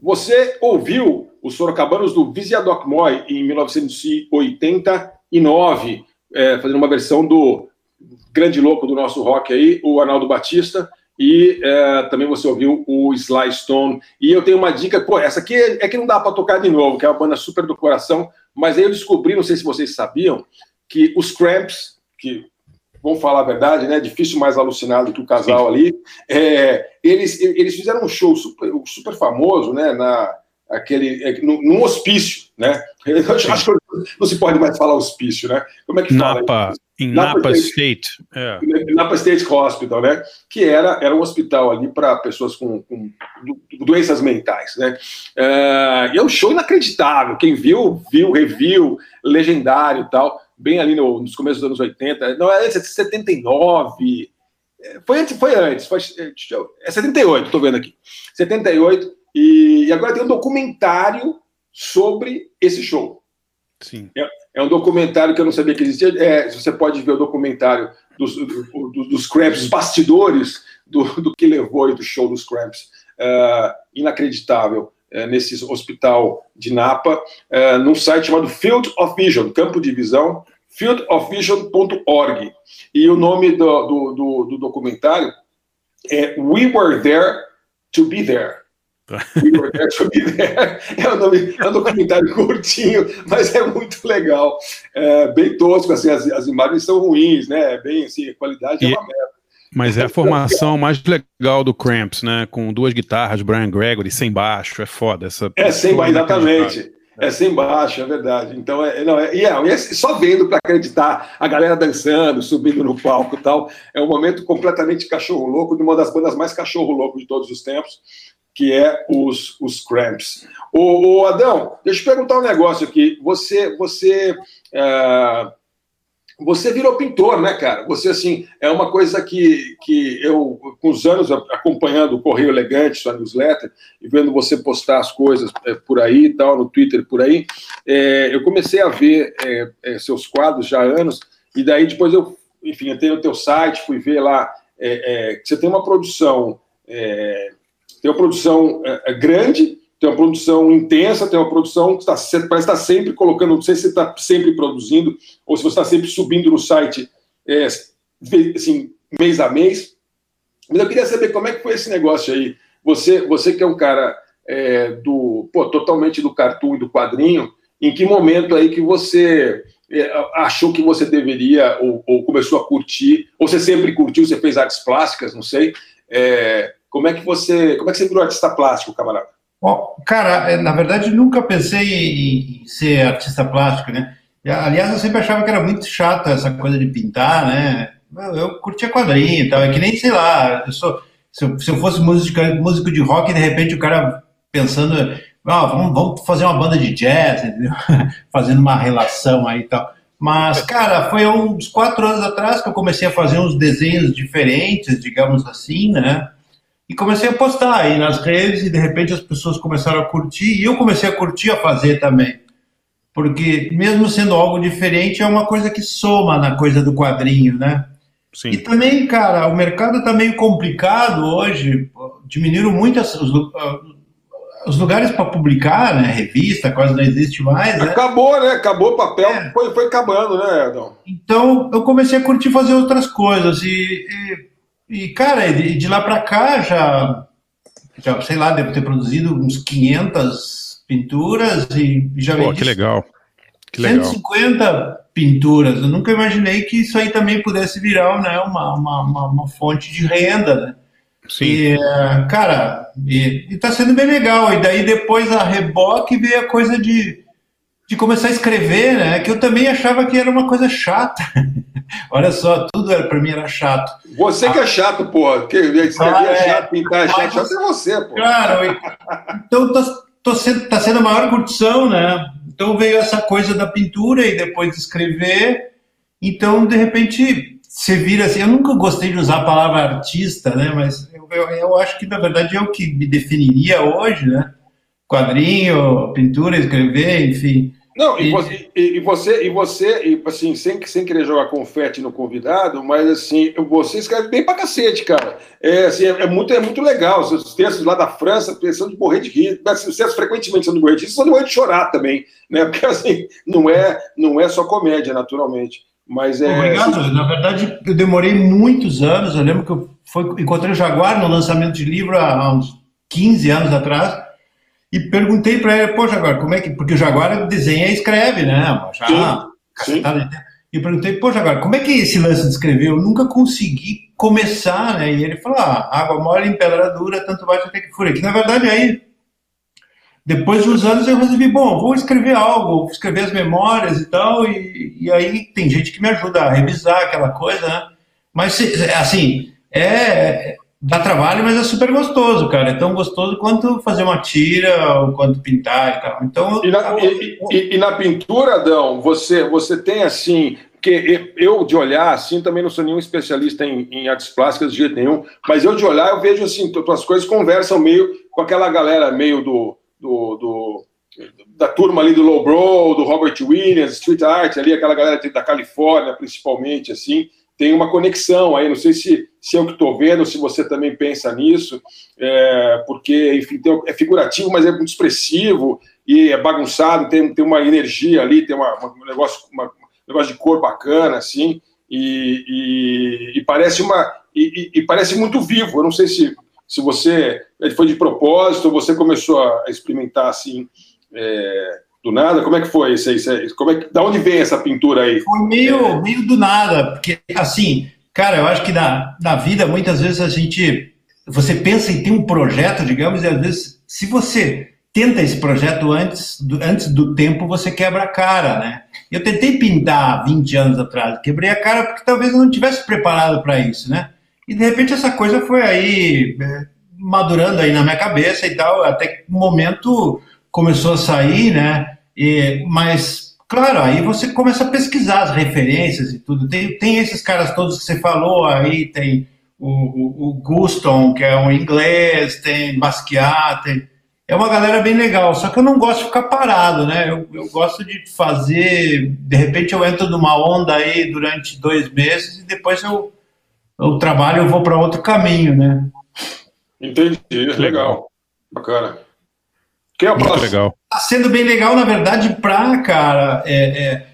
Speaker 3: Você ouviu os Sorocabanos do Visiadoc Moy em 1989, é, fazendo uma versão do grande louco do nosso rock aí, o Arnaldo Batista, e é, também você ouviu o Sly Stone. E eu tenho uma dica, pô, essa aqui é, é que não dá para tocar de novo, que é uma banda super do coração, mas aí eu descobri, não sei se vocês sabiam, que os Cramps, que vamos falar a verdade, né? Difícil mais alucinado que o casal ali. É, eles, eles fizeram um show super, super famoso, né? Na, aquele, é, num, num hospício, né? Eu acho, que não se pode mais falar hospício, né? Como é que fala?
Speaker 4: Napa, em
Speaker 3: Napa
Speaker 4: Napa
Speaker 3: State.
Speaker 4: State. É.
Speaker 3: Napa State Hospital, né? Que era, era um hospital ali para pessoas com, com do- doenças mentais, né? É, e é um show inacreditável. Quem viu, viu, reviu, legendário e tal. Bem ali no- nos começos dos anos 80. Não, é 79. É, Foi antes, foi antes. Foi, é, deixa eu- é 78, estou vendo aqui. 78. E, e agora tem um documentário sobre esse show.
Speaker 4: Sim.
Speaker 3: É um documentário que eu não sabia que existia. É, você pode ver o documentário dos, do- do- dos Cramps, os bastidores do, do que levou aí do show dos Cramps. É, inacreditável. É, nesse hospital de Napa, é, num site chamado Field of Vision, campo de visão, fieldofvision.org. E o nome do, do, do- do documentário é We Were There to Be There. We Were There to Be There. É um, nome, é um documentário curtinho, mas é muito legal. É bem tosco, assim, as, as imagens são ruins, né? Bem assim, a qualidade é
Speaker 4: E-
Speaker 3: uma merda.
Speaker 4: Mas é a formação mais legal do Cramps, né? Com duas guitarras, Brian Gregory, sem baixo, é foda. Essa,
Speaker 3: É sem baixo, exatamente. É sem baixo, é verdade. Então, é, não, é, é, é só vendo para acreditar, a galera dançando, subindo no palco e tal. É um momento completamente cachorro louco, de uma das bandas mais cachorro louco de todos os tempos, que é os, os Cramps. Ô, ô, Adão, deixa eu te perguntar um negócio aqui. Você, você, é, você virou pintor, né, cara? Você, assim, é uma coisa que, que eu, com os anos acompanhando o Correio Elegante, sua newsletter, e vendo você postar as coisas é, por aí e tal, no Twitter por aí, é, eu comecei a ver é, seus quadros já há anos, e daí depois eu, enfim, entrei no teu site, fui ver lá que você tem uma produção, tem uma produção grande, tem uma produção intensa, tem uma produção que está parece estar sempre colocando, não sei se está sempre produzindo, ou se você está sempre subindo no site, é, assim, mês a mês. Mas eu queria saber como é que foi esse negócio aí. Você, você que é um cara é, do, pô, totalmente do cartoon e do quadrinho, em que momento aí que você é, achou que você deveria, ou, ou, começou a curtir, ou você sempre curtiu, você fez artes plásticas, não sei. É, como é que você, como é que você virou artista plástico, camarada?
Speaker 5: Bom, cara, na verdade nunca pensei em ser artista plástico, né? Aliás, eu sempre achava que era muito chato essa coisa de pintar, né? Eu, eu curtia quadrinho e tal, é que nem, sei lá, eu sou, se, eu, se eu fosse músico, músico de rock, de repente o cara pensando, ah, vamos, vamos fazer uma banda de jazz, entendeu? fazendo uma relação aí e tal. Mas, cara, foi uns quatro anos atrás que eu comecei a fazer uns desenhos diferentes, digamos assim, né? E comecei a postar aí nas redes e de repente as pessoas começaram a curtir e eu comecei a curtir a fazer também. Porque mesmo sendo algo diferente, é uma coisa que soma na coisa do quadrinho, né?
Speaker 4: Sim.
Speaker 5: E também, cara, o mercado está meio complicado hoje, diminuíram muito os, os lugares para publicar, né? Revista quase não existe mais. Né?
Speaker 3: Acabou, né? Acabou o papel, é. foi, foi acabando, né, Adão?
Speaker 5: Então eu comecei a curtir fazer outras coisas e, e e, cara, de, de lá para cá já, já, sei lá, devo ter produzido uns 500 pinturas e já
Speaker 4: Pô,
Speaker 5: vendi
Speaker 4: que legal. Que legal.
Speaker 5: 150 pinturas. Eu nunca imaginei que isso aí também pudesse virar né, uma, uma, uma, uma fonte de renda, né?
Speaker 4: Sim.
Speaker 5: E, eh, cara, e, e tá sendo bem legal. E daí depois a reboque veio a coisa de, de começar a escrever, né? Que eu também achava que era uma coisa chata. Olha só, tudo era para mim era chato.
Speaker 3: Você que é chato, pô. Que escrever
Speaker 5: Ah,
Speaker 3: é chato, pintar é chato. Chato é você, pô.
Speaker 5: Claro, então tá, tô sendo, tá sendo a maior curtição, né? Então veio essa coisa da pintura e depois de escrever. Então, de repente, você vira assim. Eu nunca gostei de usar a palavra artista, né? Mas eu, eu, eu acho que, na verdade, é o que me definiria hoje, né? Quadrinho, pintura, escrever, enfim.
Speaker 3: Não, e
Speaker 5: E-
Speaker 3: você, e, você, e você, e, assim, sem, sem querer jogar confete no convidado, mas assim, você escreve bem pra cacete, cara. É, assim, é, é muito, é muito legal. Os seus textos lá da França, pensando de morrer de rir. Assim, os textos frequentemente são de morrer de rir, são de morrer de chorar também, né? Porque assim, não é, não é só comédia, naturalmente. Mas é.
Speaker 5: Obrigado. Na verdade, eu demorei muitos anos. Eu lembro que eu foi, encontrei o Jaguar no lançamento de livro há uns 15 anos atrás e perguntei para ele, pô, Jaguar, como é que. Porque o Jaguar desenha e escreve, né? Já,
Speaker 3: Sim,
Speaker 5: de tempo. E eu perguntei, pô, Jaguar, como é que é esse lance de escrever? Eu nunca consegui começar, né? E ele falou, ah, água mole em pedra dura, tanto bate até que fura. Que na verdade aí. Depois de uns anos eu resolvi, bom, vou escrever algo, vou escrever as memórias e tal, e, e aí tem gente que me ajuda a revisar aquela coisa, né? Mas, assim, é, dá trabalho, mas é super gostoso, cara. É tão gostoso quanto fazer uma tira ou quanto pintar e tal. Então,
Speaker 3: E na, e- e- e na pintura, Adão, você, você tem assim. Porque eu, de olhar, assim, também não sou nenhum especialista em, em artes plásticas de jeito nenhum, mas eu de olhar, eu vejo assim, tuas coisas conversam meio com aquela galera meio do, do, do- da turma ali do Lowbrow, do Robert Williams, Street Art, ali, aquela galera da Califórnia, principalmente, assim, tem uma conexão aí, não sei se, se eu que estou vendo, se você também pensa nisso, é, porque, enfim, tem- é figurativo, mas é muito expressivo, e é bagunçado, tem, tem uma energia ali, tem uma, uma- um negócio, uma- um negócio de cor bacana, assim, e, e- e parece uma e, e- parece muito vivo. Eu não sei se, se você foi de propósito, você começou a experimentar assim é, do nada. Como é que foi isso aí? Como é que, da onde vem essa pintura aí?
Speaker 5: Foi meio, meio do nada, porque assim, cara, eu acho que na, na vida muitas vezes a gente. Você pensa em ter um projeto, digamos, e às vezes, se você tenta esse projeto antes do, antes do tempo, você quebra a cara, né? Eu tentei pintar 20 anos atrás, quebrei a cara porque talvez eu não tivesse preparado para isso, né? E de repente essa coisa foi aí é, madurando aí na minha cabeça e tal, até que um momento começou a sair, né? E, mas, claro, aí você começa a pesquisar as referências e tudo. Tem, tem esses caras todos que você falou aí, tem o, o, o Guston, que é um inglês, tem Basquiat, tem... É uma galera bem legal, só que eu não gosto de ficar parado, né? Eu, eu gosto de fazer. De repente eu entro numa onda aí durante dois meses e depois eu, eu trabalho, eu vou para outro caminho, né?
Speaker 3: Entendi, legal. Bacana. Quem é o próximo?
Speaker 4: legal.
Speaker 5: Tá sendo bem legal, na verdade, pra, cara, é, é,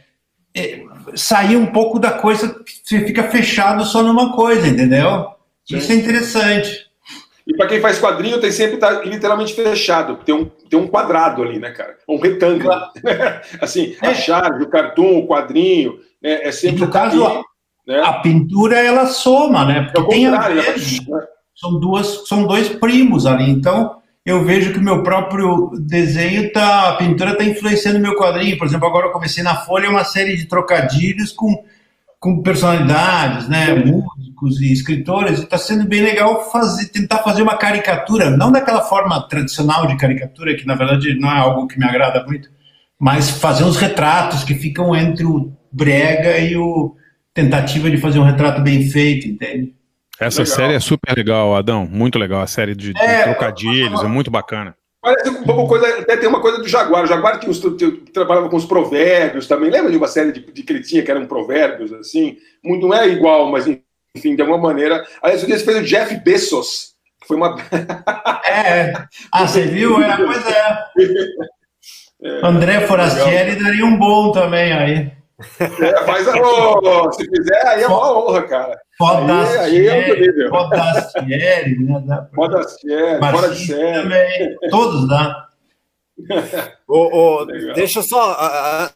Speaker 5: é, sair um pouco da coisa que você fica fechado só numa coisa, entendeu?
Speaker 3: Sim.
Speaker 5: Isso é interessante.
Speaker 3: E para quem faz quadrinho, tem sempre tá literalmente fechado. Tem um, tem um quadrado ali, né, cara? Um retângulo. assim, a
Speaker 5: É.
Speaker 3: charge, o cartoon, o quadrinho, né, é
Speaker 5: E
Speaker 3: sempre
Speaker 5: no caso,
Speaker 3: ali, né?
Speaker 5: a pintura, ela soma, né?
Speaker 3: É
Speaker 5: Porque tem a ver,
Speaker 3: né?
Speaker 5: são, duas, são dois primos ali, então eu vejo que o meu próprio desenho, tá, a pintura está influenciando o meu quadrinho. Por exemplo, agora eu comecei na Folha uma série de trocadilhos com, com personalidades, né, músicos e escritores, está sendo bem legal fazer, tentar fazer uma caricatura, não daquela forma tradicional de caricatura, que na verdade não é algo que me agrada muito, mas fazer uns retratos que ficam entre o brega e o tentativa de fazer um retrato bem feito, entende?
Speaker 4: Essa
Speaker 3: Legal.
Speaker 4: série é super legal, Adão. Muito legal. A série de, de
Speaker 5: É,
Speaker 4: trocadilhos, é muito bacana.
Speaker 3: Parece um pouco coisa, até tem uma coisa do Jaguar. O Jaguar tinha os, trabalhava com os provérbios também. Lembra de uma série de, de que ele tinha que eram provérbios, assim? Muito, não é igual, mas enfim, de alguma maneira. Aliás, o dia fez o Jeff Bezos, que foi uma.
Speaker 5: É. Ah, você viu? É, pois é. André Forastieri daria um bom também aí.
Speaker 3: É, faz a oh, Se fizer, aí é uma honra, cara. Aí, aí é outro nível.
Speaker 5: Fodastieri, né? Pra-
Speaker 3: Fodastieri, fora de série.
Speaker 5: também. Todos dá.
Speaker 2: Ô, ô,
Speaker 3: Legal.
Speaker 2: deixa eu só.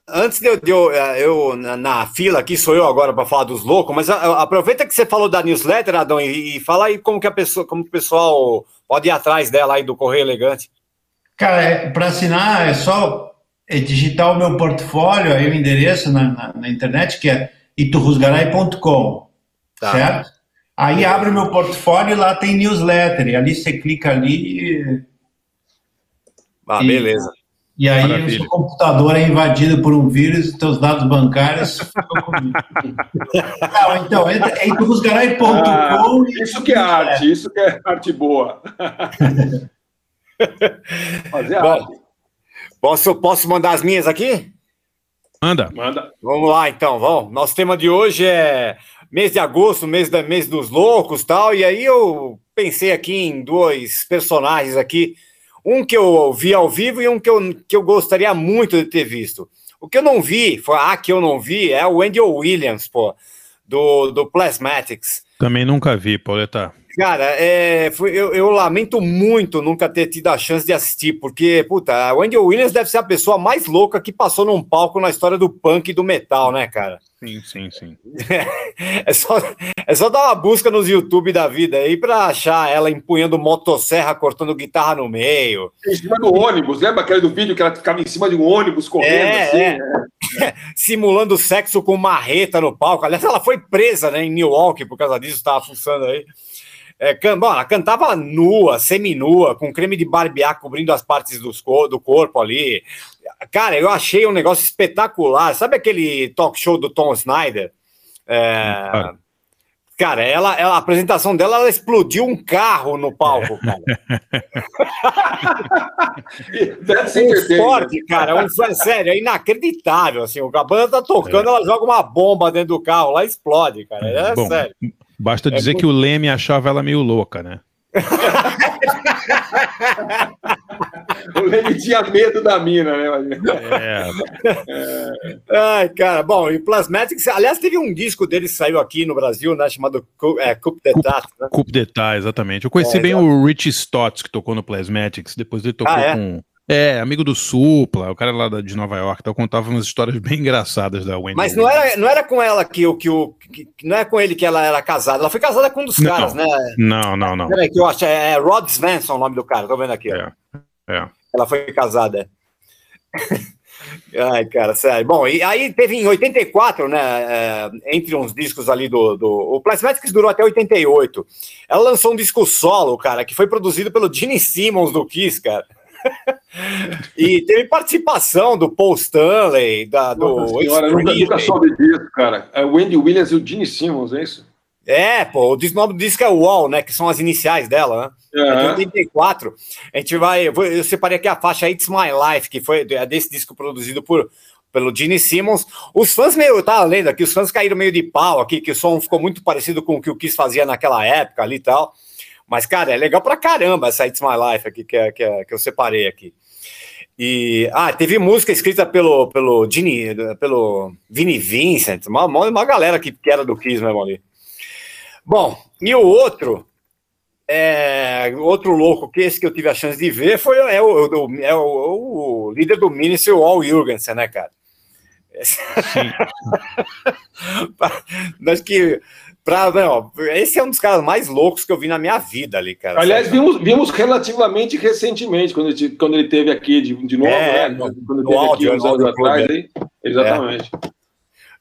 Speaker 2: Antes de eu, de eu, ah, eu na, na fila aqui, sou eu agora para falar dos loucos, mas aproveita que você falou da newsletter, Adão, e, e fala aí como que a pessoa, como que o pessoal pode ir atrás dela aí do Correio Elegante.
Speaker 5: Cara, para assinar é só é, digitar o meu portfólio, aí o endereço na, na, na internet, que é iturrusgaray.com,
Speaker 2: Tá.
Speaker 5: certo? Aí abre o meu portfólio e lá tem newsletter, e ali você clica ali e,
Speaker 2: Ah,
Speaker 5: E-
Speaker 2: beleza.
Speaker 5: e aí o
Speaker 4: Maravilha.
Speaker 5: seu computador é invadido por um vírus e seus dados bancários ficam comigo. Não, então, entra em iturrusgaray.com
Speaker 3: Ah, isso que é arte, isso que é arte boa. Fazer
Speaker 2: Bom.
Speaker 3: arte.
Speaker 2: Posso, posso mandar as minhas aqui?
Speaker 4: Manda.
Speaker 3: Manda.
Speaker 2: Vamos lá, então, vamos. Nosso tema de hoje é mês de agosto, mês, da, mês dos loucos tal. E aí eu pensei aqui em dois personagens aqui. Um que eu vi ao vivo e um que eu, que eu gostaria muito de ter visto. O que eu não vi, foi a que eu não vi, é o Wendell Williams, pô, do, do Plasmatics.
Speaker 4: Também nunca vi, Pauleta.
Speaker 2: Cara, é, foi- eu, eu lamento muito nunca ter tido a chance de assistir, porque, puta, a Wendell Williams deve ser a pessoa mais louca que passou num palco na história do punk e do metal, né, cara?
Speaker 4: Sim, sim, sim.
Speaker 2: É só, é só dar uma busca nos YouTube da vida aí pra achar ela empunhando motosserra, cortando guitarra no meio.
Speaker 3: Em cima do ônibus, lembra aquele do vídeo que ela ficava em cima de um ônibus correndo
Speaker 2: É,
Speaker 3: assim?
Speaker 2: é.
Speaker 3: né?
Speaker 2: simulando sexo com marreta no palco. Aliás, ela foi presa né, em Milwaukee por causa disso, estava funcionando aí. É, can- bom, ela cantava nua, seminua, com creme de barbear cobrindo as partes dos co- do corpo ali. Cara, eu achei um negócio espetacular. Sabe aquele talk show do Tom Snyder? É,
Speaker 4: Claro.
Speaker 2: Cara, ela, ela- a apresentação dela, ela explodiu um carro no palco, cara.
Speaker 3: Deve ser
Speaker 2: Um forte, cara. Um, é sério, é inacreditável. Assim, o a banda tá tocando, ela joga uma bomba dentro do carro, lá explode, cara. É
Speaker 4: Bom,
Speaker 2: sério.
Speaker 4: Basta dizer que o Leme achava ela meio louca, né?
Speaker 3: O Leme tinha medo da mina, né?
Speaker 4: É,
Speaker 2: Ai, cara, bom, e Plasmatics, aliás, teve um disco dele que saiu aqui no Brasil, né, chamado Coup é, Coup d'Etat, né?
Speaker 4: Coup d'Etat, exatamente. Eu conheci
Speaker 2: É,
Speaker 4: bem o Rich Stotts, que tocou no Plasmatics, depois ele tocou
Speaker 2: Ah, é?
Speaker 4: com. É, amigo do Supla, o cara lá de Nova York, então contava umas histórias bem engraçadas da Wendy.
Speaker 2: Mas não era, não era com ela que o que o não é com ele que ela era casada, ela foi casada com um dos
Speaker 4: Não.
Speaker 2: caras, né?
Speaker 4: Não, não, não.
Speaker 2: Peraí, que eu acho, é, é Rod Svensson o nome do cara, tô vendo aqui.
Speaker 4: É, é.
Speaker 2: Ela foi casada. Ai, cara, sério. Bom, e aí teve em 84, né? é, entre uns discos ali do. do o Plasmatics durou até 88. Ela lançou um disco solo, cara, que foi produzido pelo Gene Simmons do Kiss, cara. E teve participação do Paul Stanley, da, do.
Speaker 3: Senhora, nunca, nunca soube disso, cara. É o Wendy Williams e o Gene Simmons, é isso?
Speaker 2: É, pô, o nome do disco é Wall, né? Que são as iniciais dela, né? É de
Speaker 3: É.
Speaker 2: 84. A gente vai. Eu separei aqui a faixa It's My Life, que foi é desse disco produzido por, pelo Gene Simmons. Os fãs meio. Eu tava lendo aqui, os fãs caíram meio de pau aqui, que o som ficou muito parecido com o que o Kiss fazia naquela época ali e tal. Mas, cara, é legal pra caramba essa It's My Life aqui que, é- que, é- que eu separei aqui. E, ah, teve música escrita pelo, pelo Gene, pelo Vini Vincent, uma, uma galera que, que era do Kiss mesmo ali. Bom, e o outro, é, outro louco que esse que eu tive a chance de ver foi é o, é o, o líder do Ministry, o Al Jurgensen, né, cara? Acho que pra, não, esse é um dos caras mais loucos que eu vi na minha vida ali, cara.
Speaker 3: Aliás, vimos, vimos relativamente recentemente, quando ele, quando ele teve aqui de, de novo,
Speaker 2: É,
Speaker 3: né? quando
Speaker 2: no
Speaker 3: teve
Speaker 2: áudio,
Speaker 3: aqui uns
Speaker 2: no
Speaker 3: anos
Speaker 2: áudio
Speaker 3: atrás. Aí. Exatamente.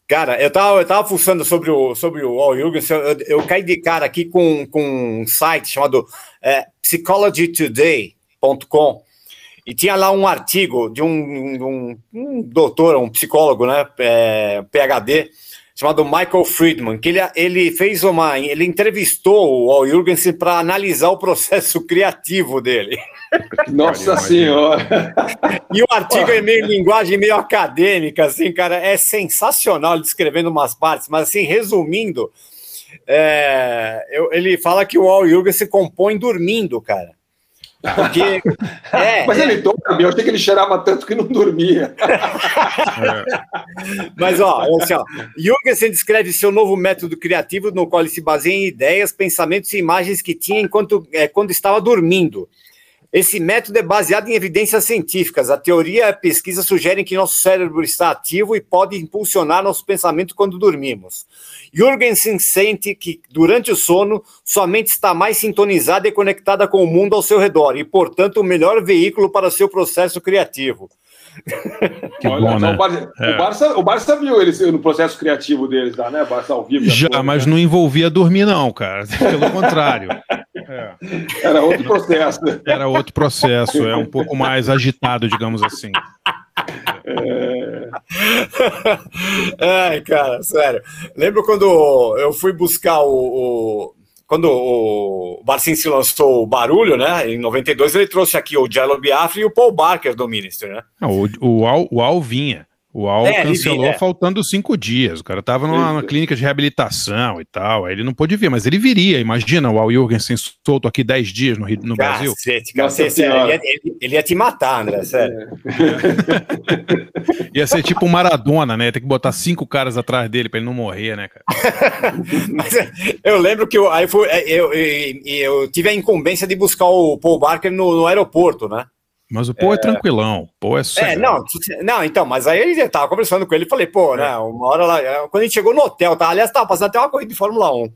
Speaker 2: Cara, eu tava, eu tava fuçando sobre o, sobre o Al Jurgensen, eu, eu caí de cara aqui com, com um site chamado é, psychologytoday.com e tinha lá um artigo de um, um, um doutor, um psicólogo, né, é, PhD, chamado Michael Friedman, que ele, ele fez uma, ele entrevistou o Al Jurgensen para analisar o processo criativo dele.
Speaker 3: Nossa. Senhora.
Speaker 2: E o artigo é meio linguagem meio acadêmica, assim, cara, é sensacional ele descrevendo umas partes, mas assim, resumindo, é, eu- ele fala que o Al se compõe dormindo, cara. Porque. É,
Speaker 3: Mas
Speaker 2: é,
Speaker 3: ele dorme, eu achei que ele cheirava tanto que não dormia.
Speaker 2: Mas, ó, é assim, ó, Jürgensen descreve seu novo método criativo, no qual ele se baseia em ideias, pensamentos e imagens que tinha enquanto, é, quando estava dormindo. Esse método é baseado em evidências científicas. A teoria e a pesquisa sugerem que nosso cérebro está ativo e pode impulsionar nosso pensamento quando dormimos. Jürgensen sente que, durante o sono, sua mente está mais sintonizada e conectada com o mundo ao seu redor, e, portanto, o melhor veículo para seu processo criativo.
Speaker 4: Que
Speaker 3: Olha,
Speaker 4: bom, né?
Speaker 3: o, Barça,
Speaker 4: É.
Speaker 3: o, Barça, o Barça viu eles no processo criativo deles lá, né? Barça ao vivo.
Speaker 4: Já, mas
Speaker 3: né?
Speaker 4: não envolvia dormir, não, cara. Pelo contrário. É,
Speaker 3: Era outro processo.
Speaker 4: era outro processo, é um pouco mais agitado, digamos assim.
Speaker 2: Ai, cara, sério. Lembro quando eu fui buscar o. o- quando o Barcin se lançou o Barulho, né? Em 92, ele trouxe aqui o Jello Biafra e o Paul Barker do Ministry, né?
Speaker 4: Não, o, o, Al, o Al vinha. O Al
Speaker 2: É,
Speaker 4: cancelou
Speaker 2: é.
Speaker 4: faltando cinco dias. O cara tava numa, numa clínica de reabilitação e tal. Aí ele não pôde vir, mas ele viria. Imagina o Al Jurgensen solto aqui 10 dias no, no Brasil.
Speaker 2: Cacete,
Speaker 3: Nossa
Speaker 2: cacete, sério,
Speaker 3: Senhora.
Speaker 2: ele, ia, ele- ele ia te matar, André, sério.
Speaker 4: Ia ser tipo o Maradona, né? Tem que botar cinco caras atrás dele pra ele não morrer, né, cara?
Speaker 2: Mas é, eu lembro que eu, aí foi, é, eu, eu, eu tive a incumbência de buscar o Paul Barker no, no aeroporto, né?
Speaker 4: Mas o Pô é, tranquilão. O Pô é
Speaker 2: É, não, não, então, mas aí eu tava conversando com ele e falei, pô, né, uma hora lá, quando a gente chegou no hotel, tá, aliás, tava passando até uma corrida de Fórmula 1.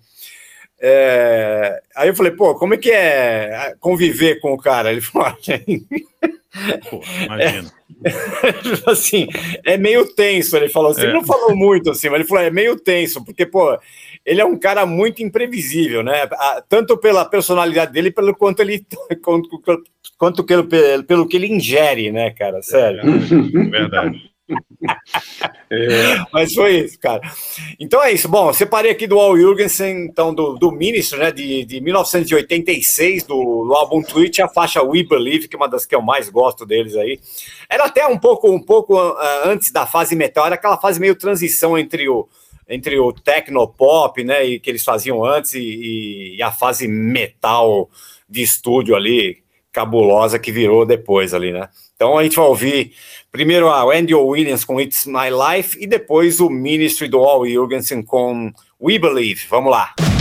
Speaker 2: É, aí eu falei, pô, como é que é conviver com o cara? Ele falou,
Speaker 4: Pô, imagina.
Speaker 2: assim, é meio tenso, ele falou assim,
Speaker 4: É.
Speaker 2: ele não falou muito assim, mas ele falou, é meio tenso, porque, pô, ele é um cara muito imprevisível, né, tanto pela personalidade dele, pelo quanto ele, quanto, quanto pelo, pelo que ele ingere, né, cara, sério.
Speaker 4: Verdade.
Speaker 2: Mas foi isso, cara. Então é isso. Bom, eu separei aqui do Al Jurgensen, então, do, do Ministro, né, de, de 1986, do, do álbum Twitch, a faixa We Believe, que é uma das que eu mais gosto deles aí. Era até um pouco, um pouco ah, antes da fase metal, era aquela fase meio transição entre o entre o tecnopop, né, e que eles faziam antes e, e a fase metal de estúdio ali, cabulosa que virou depois ali, né? Então a gente vai ouvir primeiro a Andy Williams com It's My Life e depois o Ministry do Al Jurgensen com We Believe. Vamos lá.
Speaker 9: I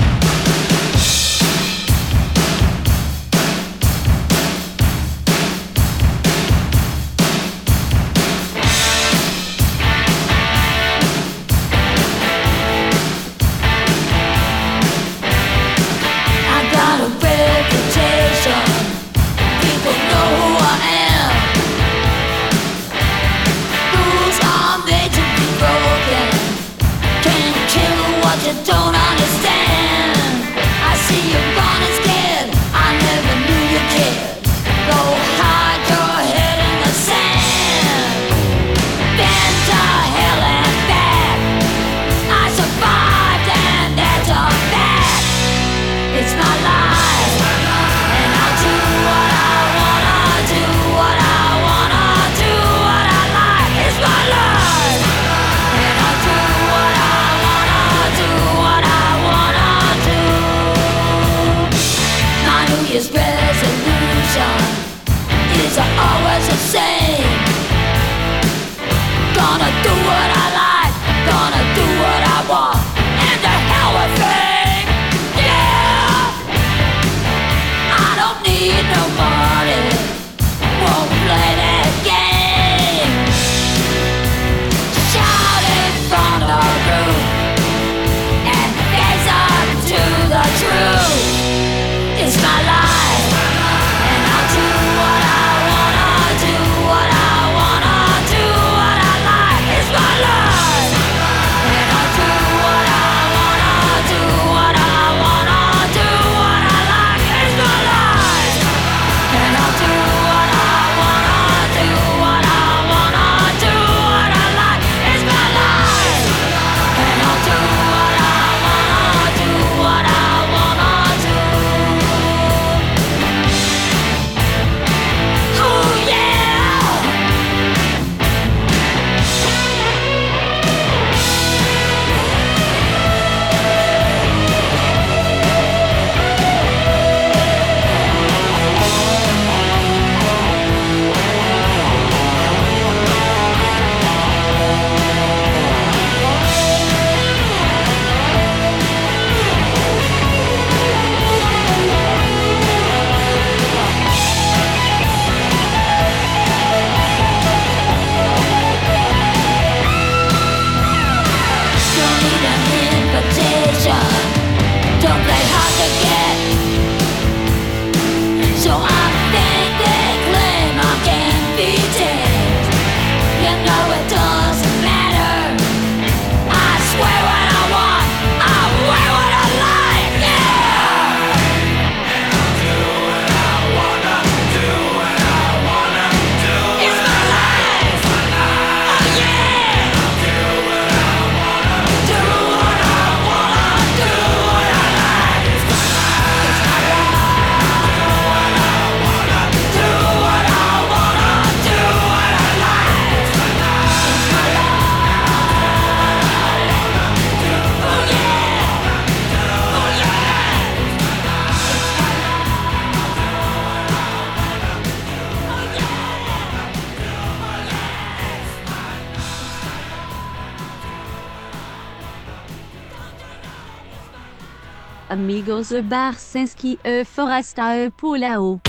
Speaker 10: amigos e Barsinski e Foresta e Pulao.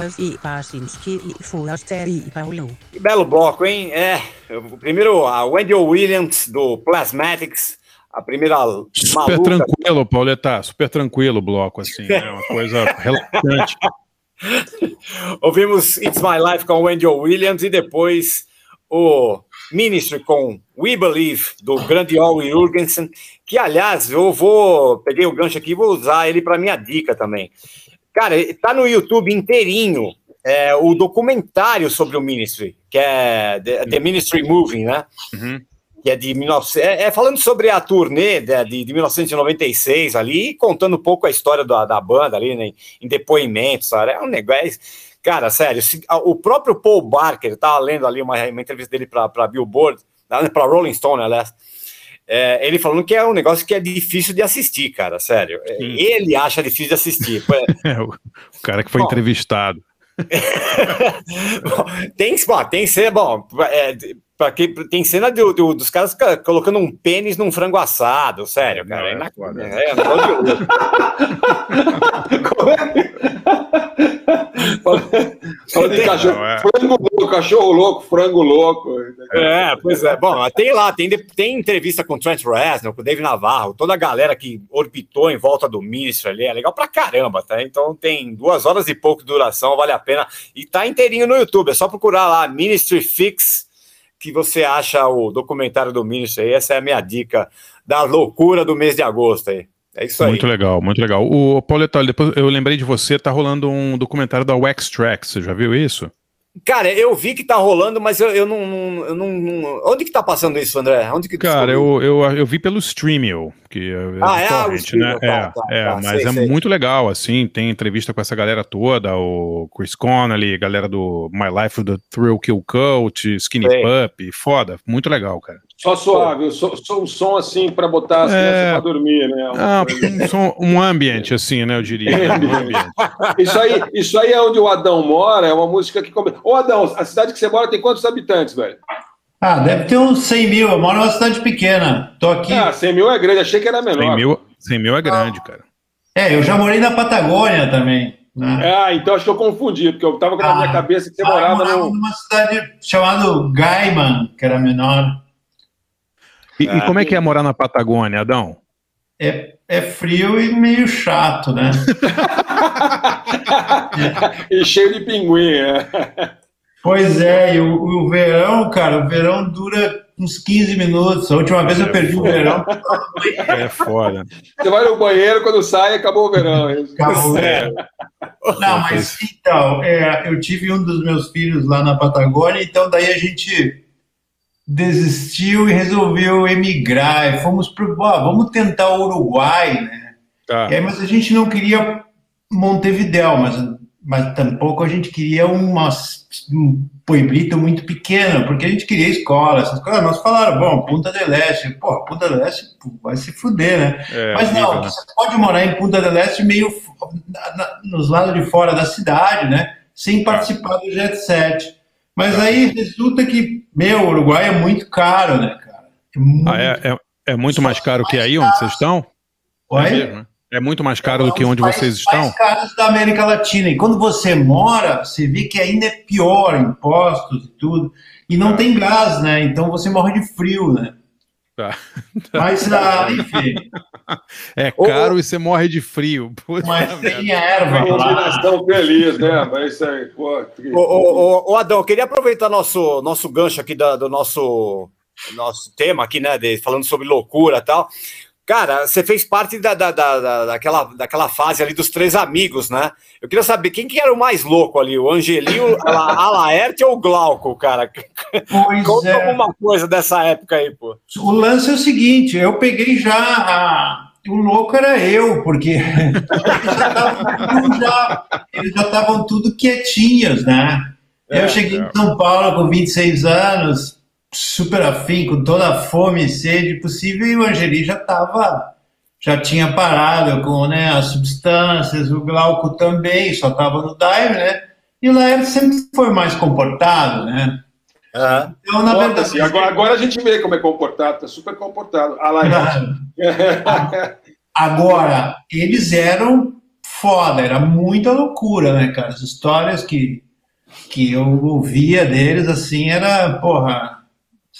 Speaker 11: Amigos e Basinski e Foraster e Paulo.
Speaker 2: Que belo bloco, hein? É, o primeiro, a Wendy Williams, do Plasmatics, a primeira
Speaker 4: Super
Speaker 2: maluca.
Speaker 4: tranquilo, Pauleta. Super tranquilo o bloco, assim. É uma coisa relaxante.
Speaker 2: Ouvimos It's My Life com Wendy Williams e depois o Ministry com We Believe, do grande Ol Jurgensen, que, aliás, eu vou... Peguei o gancho aqui e vou usar ele para minha dica também. Cara, tá no YouTube inteirinho é, o documentário sobre o Ministry, que é The, The Ministry Moving, né?
Speaker 4: Uhum.
Speaker 2: que é de 19... é, é falando sobre a turnê de, de, de 1996 ali, contando um pouco a história da, da banda ali, né, em depoimentos, sabe? É um negócio... Cara, sério, se- a- o próprio Paul Barker, tava lendo ali uma, uma entrevista dele para Billboard, para Rolling Stone, aliás, é, ele falando que é um negócio que é difícil de assistir, cara, sério. É, Ele acha difícil de assistir.
Speaker 4: É, o, cara que foi
Speaker 2: Bom.
Speaker 4: entrevistado.
Speaker 2: Bom, tem, bom, tem cena, bom, é, pra que, tem cena do- do- dos caras ca- colocando um pênis num frango assado, sério, cara. É, ina- é, é um negócio de louco.
Speaker 3: Falando de cachorro,
Speaker 2: Não, é.
Speaker 3: frango louco, cachorro louco, frango louco.
Speaker 2: É, pois é. Bom, tem lá, tem, tem entrevista com o Trent Reznor, com o Dave Navarro, toda a galera que orbitou em volta do Ministro ali, é legal pra caramba, tá? Então tem duas horas e pouco de duração, vale a pena. E tá inteirinho no YouTube, é só procurar lá, Ministry Fix, que você acha o documentário do Ministry aí. Essa é a minha dica da loucura do mês de agosto aí. É isso aí.
Speaker 4: Muito legal, muito legal. O Pauleta, depois eu lembrei de você, tá rolando um documentário da Wax Track, você já viu isso?
Speaker 2: Cara, eu vi que tá rolando, mas eu, eu não, eu não, não- Onde que tá passando isso, André? Onde que
Speaker 4: Cara, eu, eu, eu vi pelo Streamio, que é,
Speaker 2: Ah, é? Ah,
Speaker 4: torrent,
Speaker 2: Streamio,
Speaker 4: né?
Speaker 2: tá,
Speaker 4: é,
Speaker 2: tá,
Speaker 4: é,
Speaker 2: tá,
Speaker 4: mas
Speaker 2: sei,
Speaker 4: é
Speaker 2: sei.
Speaker 4: muito legal, assim, tem entrevista com essa galera toda, o Chris Connolly, galera do My Life the Thrill Kill Cult, Skinny
Speaker 3: Sei.
Speaker 4: Pup, foda, muito legal, cara.
Speaker 3: Só suave, sou, sou um som assim pra botar as
Speaker 4: É.
Speaker 3: crianças pra dormir, né?
Speaker 4: Ah, um, som- um ambiente, assim, né, eu diria. né? Um ambiente.
Speaker 3: Isso aí, isso aí é onde o Adão mora, é uma música que. come- Ô, Adão, a cidade que você mora tem quantos habitantes, velho?
Speaker 5: Ah, deve ter uns 100 mil. Eu moro numa cidade pequena. Tô aqui.
Speaker 3: Ah, 100 mil é grande, achei que era
Speaker 4: 100
Speaker 3: menor.
Speaker 4: mil, 100 mil é grande, cara.
Speaker 5: É, eu já morei na Patagônia também. Né?
Speaker 3: Ah, então acho que eu confundi, porque eu tava na minha cabeça que você
Speaker 5: Ah, eu
Speaker 3: morava no.
Speaker 5: numa cidade chamada Gaiman, que era menor.
Speaker 4: E, e como é que é morar na Patagônia, Adão?
Speaker 5: É, é frio e meio chato, né?
Speaker 3: e cheio de pinguim. é.
Speaker 5: Pois é, e o, o verão, cara, o verão dura uns 15 minutos. A última vez eu perdi o verão.
Speaker 4: É foda.
Speaker 3: Você vai no banheiro, quando sai, acabou o verão. é.
Speaker 5: Acabou o verão. Não, mas então, é, eu tive um dos meus filhos lá na Patagônia, então daí a gente desistiu e resolveu emigrar. E fomos pro. ó, vamos tentar o Uruguai, né?
Speaker 4: Tá.
Speaker 5: E aí, mas a gente não queria Montevidéu, mas, mas tampouco a gente queria uma, um pueblito muito pequeno, porque a gente queria escola, essas coisas. Nós falaram, bom, Punta del Este, pô, Punta del Este pô, vai se fuder, né?
Speaker 4: É,
Speaker 5: mas não,
Speaker 4: né?
Speaker 5: você pode morar em Punta del Este meio na- na- nos lados de fora da cidade, né? Sem participar do Jet Set. Mas aí resulta que, meu, o Uruguai é muito caro, né, cara? É muito
Speaker 4: Ah, é, é, é muito mais caro que aí onde vocês estão?
Speaker 5: Oi?
Speaker 4: É, mesmo, né? É muito mais caro do que
Speaker 5: É um
Speaker 4: onde
Speaker 5: dos
Speaker 4: vocês estão?
Speaker 5: mais caros da América Latina. E quando você mora, você vê que ainda é pior, impostos e tudo. E não tem gás, né? Então você morre de frio, né?
Speaker 4: Tá.
Speaker 5: Mas, ah, enfim,
Speaker 4: É caro e você morre de frio. Puta
Speaker 5: mas tem erva lá.
Speaker 3: Imaginação feliz, né? Mas isso aí, pô.
Speaker 2: Ô, ô, ô, ô, Adão, eu queria aproveitar nosso, nosso gancho aqui da- do nosso, nosso tema aqui, né? de- falando sobre loucura e tal. Cara, você fez parte da, da, da- da- daquela, daquela fase ali dos três amigos, né? Eu queria saber quem que era o mais louco ali, o Angelinho, a, a Laerte ou o Glauco, cara?
Speaker 5: Pois
Speaker 2: Conta
Speaker 5: é.
Speaker 2: alguma coisa dessa época aí, pô.
Speaker 5: O lance é o seguinte, eu peguei já a... O louco era eu, porque eles já estavam tudo, quietinhos, né?
Speaker 2: É,
Speaker 5: eu cheguei em São Paulo com 26 anos, super afim, com toda a fome e sede possível, e o Angeli já estava, já tinha parado com né, as substâncias, o Glauco também, só estava no dive, né? E o Laerte sempre foi mais comportado, né? Então, na verdade,
Speaker 3: agora, agora a gente vê como é comportado, tá super comportado. Ah lá,
Speaker 5: Agora, eles eram foda, era muita loucura, né, cara? As histórias que, que eu ouvia deles, assim, era, porra,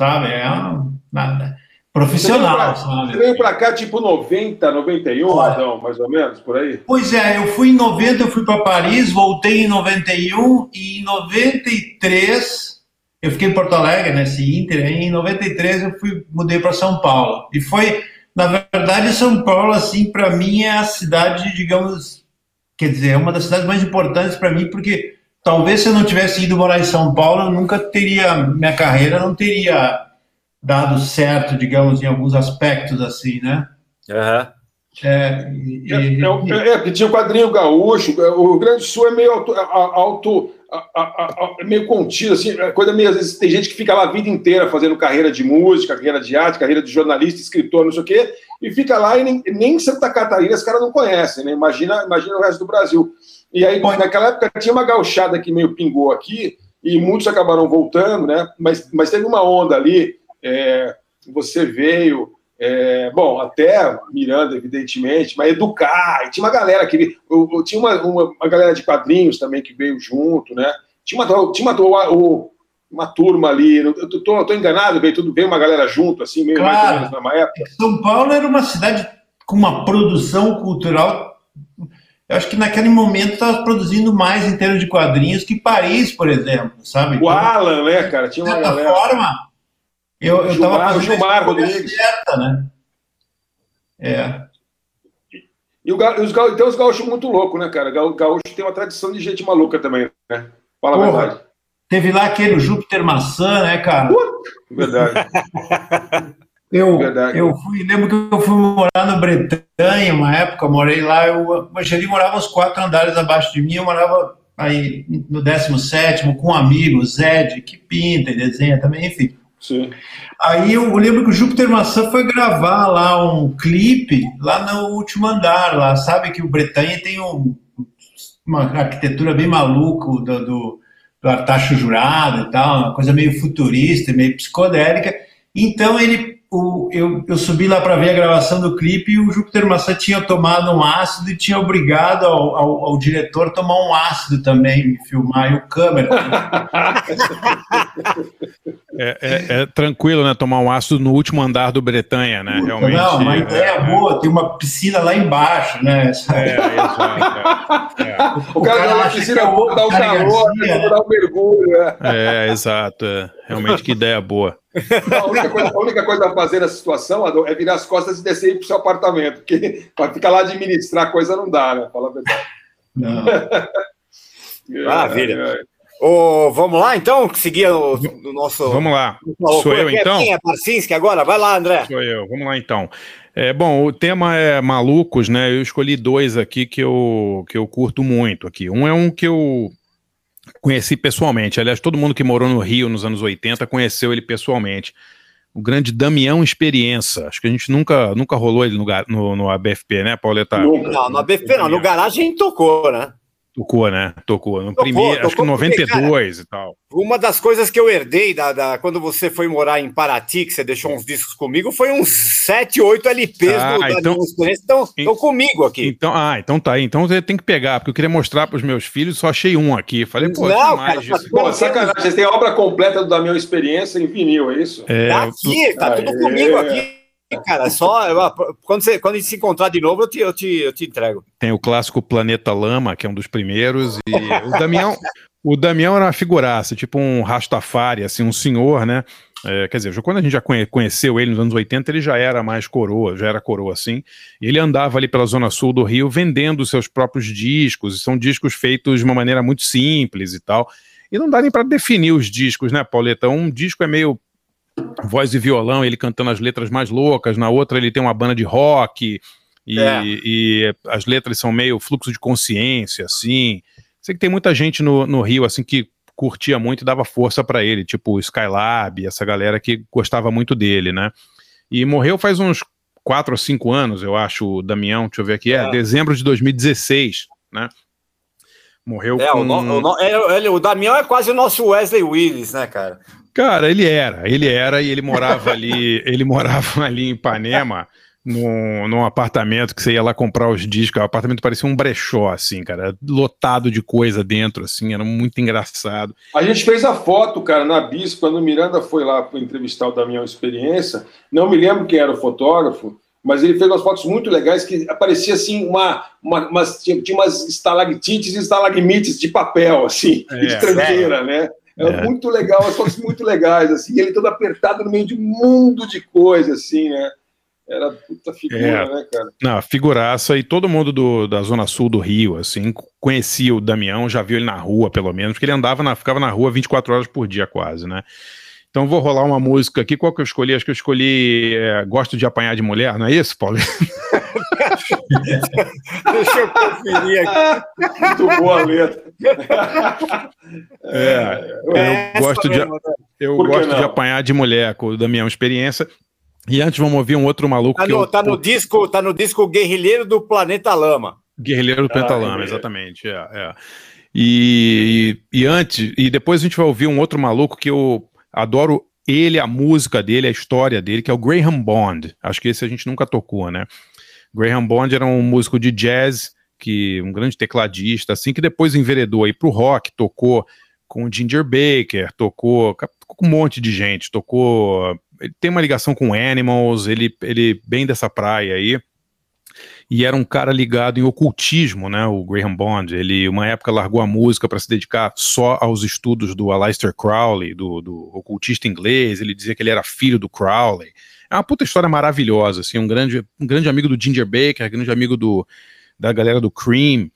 Speaker 5: sabe? É uma, nada. Profissional,
Speaker 3: Você
Speaker 5: sabe?
Speaker 3: veio pra cá tipo 90, 91,
Speaker 5: Olha.
Speaker 3: então, mais ou menos, por aí?
Speaker 5: Pois é, eu fui em 90, eu fui para Paris, voltei em 91 e em 93 eu fiquei em Porto Alegre nesse Inter, aí em 93 eu fui mudei para São Paulo. E foi, na verdade, São Paulo assim para mim é a cidade, digamos, quer dizer, é uma das cidades mais importantes para mim porque talvez se eu não tivesse ido morar em São Paulo, eu nunca teria minha carreira não teria dado certo, digamos, em alguns aspectos assim, né? É, e-
Speaker 3: É, é, o- é, porque tinha o quadrinho gaúcho, o Rio Grande do Sul é meio auto, a- a- auto a- a- a- é meio contido, assim, é coisa meio, às vezes tem gente que fica lá a vida inteira fazendo carreira de música, carreira de arte, carreira de jornalista, escritor, não sei o quê, e fica lá e nem, nem Santa Catarina os caras não conhecem, né? Imagina, imagina o resto do Brasil. E aí, naquela época, tinha uma gauchada que meio pingou aqui, e muitos acabaram voltando, né? Mas, mas teve uma onda ali, é, você veio, é, bom, até Miranda, evidentemente, mas educar, e tinha uma galera que eu, eu tinha uma, uma, uma galera de quadrinhos também que veio junto, né? Tinha uma, tinha uma, o- uma turma ali, eu tô, tô, tô enganado, veio tudo veio uma galera junto, assim, meio mais ou
Speaker 5: Claro.
Speaker 3: menos na época.
Speaker 5: São Paulo era uma cidade com uma produção cultural. Eu acho que naquele momento estava produzindo mais em termos de quadrinhos que Paris, por exemplo, sabe?
Speaker 3: O Alan, né, cara? Tinha uma
Speaker 5: de certa
Speaker 3: galera.
Speaker 5: forma, eu estava fazendo
Speaker 3: Gilmar
Speaker 5: a
Speaker 3: Rodrigues.
Speaker 5: certa, né? É.
Speaker 3: E, o, ga- e os, ga- então os gaúchos muito loucos, né, cara? Ga- Gaúcho tem uma tradição de gente maluca também, né? Fala a
Speaker 5: Porra.
Speaker 3: verdade.
Speaker 5: Teve lá aquele Júpiter Maçã, né, cara?
Speaker 3: Verdade.
Speaker 5: Eu,
Speaker 3: Verdade.
Speaker 5: eu fui, lembro que eu fui morar no Bretanha, uma época, morei lá, eu, o Angeli morava uns quatro andares abaixo de mim, eu morava aí no 17 com um amigo, Zed, que pinta e desenha também, enfim.
Speaker 3: Sim.
Speaker 5: Aí eu lembro que o Júpiter Maçã foi gravar lá um clipe lá no último andar, lá, sabe que o Bretanha tem um- uma arquitetura bem maluca do, do, do Artacho Jurado e tal, uma coisa meio futurista, meio psicodélica. Então ele, o- eu, eu subi lá para ver a gravação do clipe e o Júpiter Maçã tinha tomado um ácido e tinha obrigado ao, ao, ao diretor a tomar um ácido também, me filmar, e o câmera.
Speaker 4: É, é- é tranquilo, né? Tomar um ácido no último andar do Bretanha, né? Realmente.
Speaker 5: Não, uma ideia boa, tem uma piscina lá embaixo, né?
Speaker 4: É, exato. é.
Speaker 3: O cara tá na
Speaker 5: acha
Speaker 3: piscina
Speaker 5: que é o
Speaker 3: boa, dá um calor, né? dá um mergulho, né?
Speaker 4: É, exato. é. Realmente que ideia boa.
Speaker 3: A única, coisa, a única coisa a fazer nessa situação, Adão, é virar as costas e descer ir pro seu apartamento, porque para ficar lá administrar a coisa não dá, né? Fala a verdade.
Speaker 5: Não.
Speaker 2: Maravilha.
Speaker 3: É, é.
Speaker 2: Ô, vamos lá, então? Seguir o, o nosso.
Speaker 4: Vamos lá. Sou eu, então?
Speaker 2: Quem é Barcinski agora? Vai lá, André.
Speaker 4: Sou eu. Vamos lá então. É, bom, o tema é malucos, né? Eu escolhi dois aqui que eu, que eu curto muito aqui. Um é um que eu conheci pessoalmente. Aliás, todo mundo que morou no Rio nos anos 80 conheceu ele pessoalmente. O grande Damião Experiência. Acho que a gente nunca, nunca rolou ele no, no, no ABFP, né, Pauleta?
Speaker 2: Não, no ABP não, no garagem a gente tocou, né?
Speaker 4: Tocou, né? Tocou. No
Speaker 2: Tocou,
Speaker 4: primeiro, acho que
Speaker 2: tocou porque,
Speaker 4: 92 e tal.
Speaker 2: Uma das coisas que eu herdei da, da- quando você foi morar em Paraty, que você deixou uns discos comigo, foi uns 7, 8 LPs
Speaker 4: Ah,
Speaker 2: do, da
Speaker 4: então-
Speaker 2: minha experiência. Então, estão comigo aqui.
Speaker 4: Então, ah, então tá aí. Então você tem que pegar, porque eu queria mostrar para os meus filhos, só achei um aqui. Falei, pô,
Speaker 2: Não,
Speaker 4: tem
Speaker 2: cara,
Speaker 4: mais
Speaker 2: tá
Speaker 4: disso.
Speaker 3: Pô, sacanagem, vocês têm a obra completa do Damião Experiência em vinil, é isso?
Speaker 4: É,
Speaker 2: Tá aqui, tá tudo comigo aqui. Cara, é só. eu- quando, você, quando a gente se encontrar de novo, eu te, eu te, eu te entrego.
Speaker 4: Tem o clássico Planeta Lama, que é um dos primeiros, e o Damião, o Damião era uma figuraça, tipo um Rastafari, assim, um senhor, né? É, quer dizer, quando a gente já conhe- conheceu ele nos anos 80, ele já era mais coroa, já era coroa assim. Ele andava ali pela zona sul do Rio vendendo seus próprios discos, são discos feitos de uma maneira muito simples e tal. E não dá nem para definir os discos, né, Pauleta? Um disco é meio voz e violão, ele cantando as letras mais loucas, na outra ele tem uma banda de rock, e,
Speaker 2: É.
Speaker 4: e as letras são meio fluxo de consciência, assim. Sei que tem muita gente no, no Rio, assim, que curtia muito e dava força pra ele, tipo o Skylab, essa galera que gostava muito dele, né? E morreu faz uns quatro ou cinco anos, eu acho, o Damião, deixa eu ver aqui, é,
Speaker 2: É.
Speaker 4: dezembro de 2016, né? Morreu
Speaker 2: É,
Speaker 4: com...
Speaker 2: o, no- o, no- é, ele- o Damião é quase o nosso Wesley Willis, né, cara?
Speaker 4: Cara, ele era, ele era e ele morava ali, ele morava ali em Ipanema, num, num apartamento que você ia lá comprar os discos. O apartamento parecia um brechó, assim, cara. Lotado de coisa dentro, assim, era muito engraçado.
Speaker 3: A gente fez a foto, cara, na Bis, quando o Miranda foi lá para entrevistar o Damião Experiência. Não me lembro quem era o fotógrafo, mas ele fez umas fotos muito legais que aparecia assim uma, uma umas, tinha, tinha umas estalactites e estalagmites de papel, assim,
Speaker 4: É,
Speaker 3: estrangeira, né? Era
Speaker 4: É.
Speaker 3: muito legal, as fotos muito legais, assim, e ele todo apertado no meio de um mundo de coisa, assim, né? Era puta figura,
Speaker 4: É.
Speaker 3: né, cara?
Speaker 4: Não, figuraça, e todo mundo do, da Zona Sul do Rio, assim, conhecia o Damião, já viu ele na rua, pelo menos, porque ele andava na, ficava na rua 24 horas por dia, quase, né? Então vou rolar uma música aqui. Qual que eu escolhi? Acho que eu escolhi é, Gosto de Apanhar de Mulher, não é isso, Paulo?
Speaker 2: Deixa eu conferir aqui.
Speaker 3: Muito boa a letra.
Speaker 4: É, eu
Speaker 2: essa
Speaker 4: gosto de,
Speaker 2: né?
Speaker 4: eu
Speaker 3: que
Speaker 4: gosto de apanhar de mulher com o Damião Experiência. E antes vamos ouvir um outro maluco
Speaker 2: Tá
Speaker 4: que
Speaker 2: no,
Speaker 4: eu,
Speaker 2: tá no disco, tá no disco Guerrilheiro do Planeta Lama.
Speaker 4: Guerrilheiro do
Speaker 3: Ah,
Speaker 4: Pentalama,
Speaker 3: é.
Speaker 4: exatamente. É, é. E, e, e antes, e depois a gente vai ouvir um outro maluco que eu adoro ele, a música dele, a história dele, que é o Graham Bond. Acho que esse a gente nunca tocou, né? Graham Bond era um músico de jazz, que um grande tecladista, assim, que depois enveredou aí pro rock, tocou com o Ginger Baker, tocou com um monte de gente, tocou. Ele tem uma ligação com Animals, ele, ele bem dessa praia aí e era um cara ligado em ocultismo, né? O Graham Bond. Ele, uma época, largou a música para se dedicar só aos estudos do Aleister Crowley, do, do ocultista inglês. Ele dizia que ele era filho do Crowley. É uma puta história maravilhosa, assim. Um grande, um grande amigo do Ginger Baker, grande amigo do, da galera do Cream.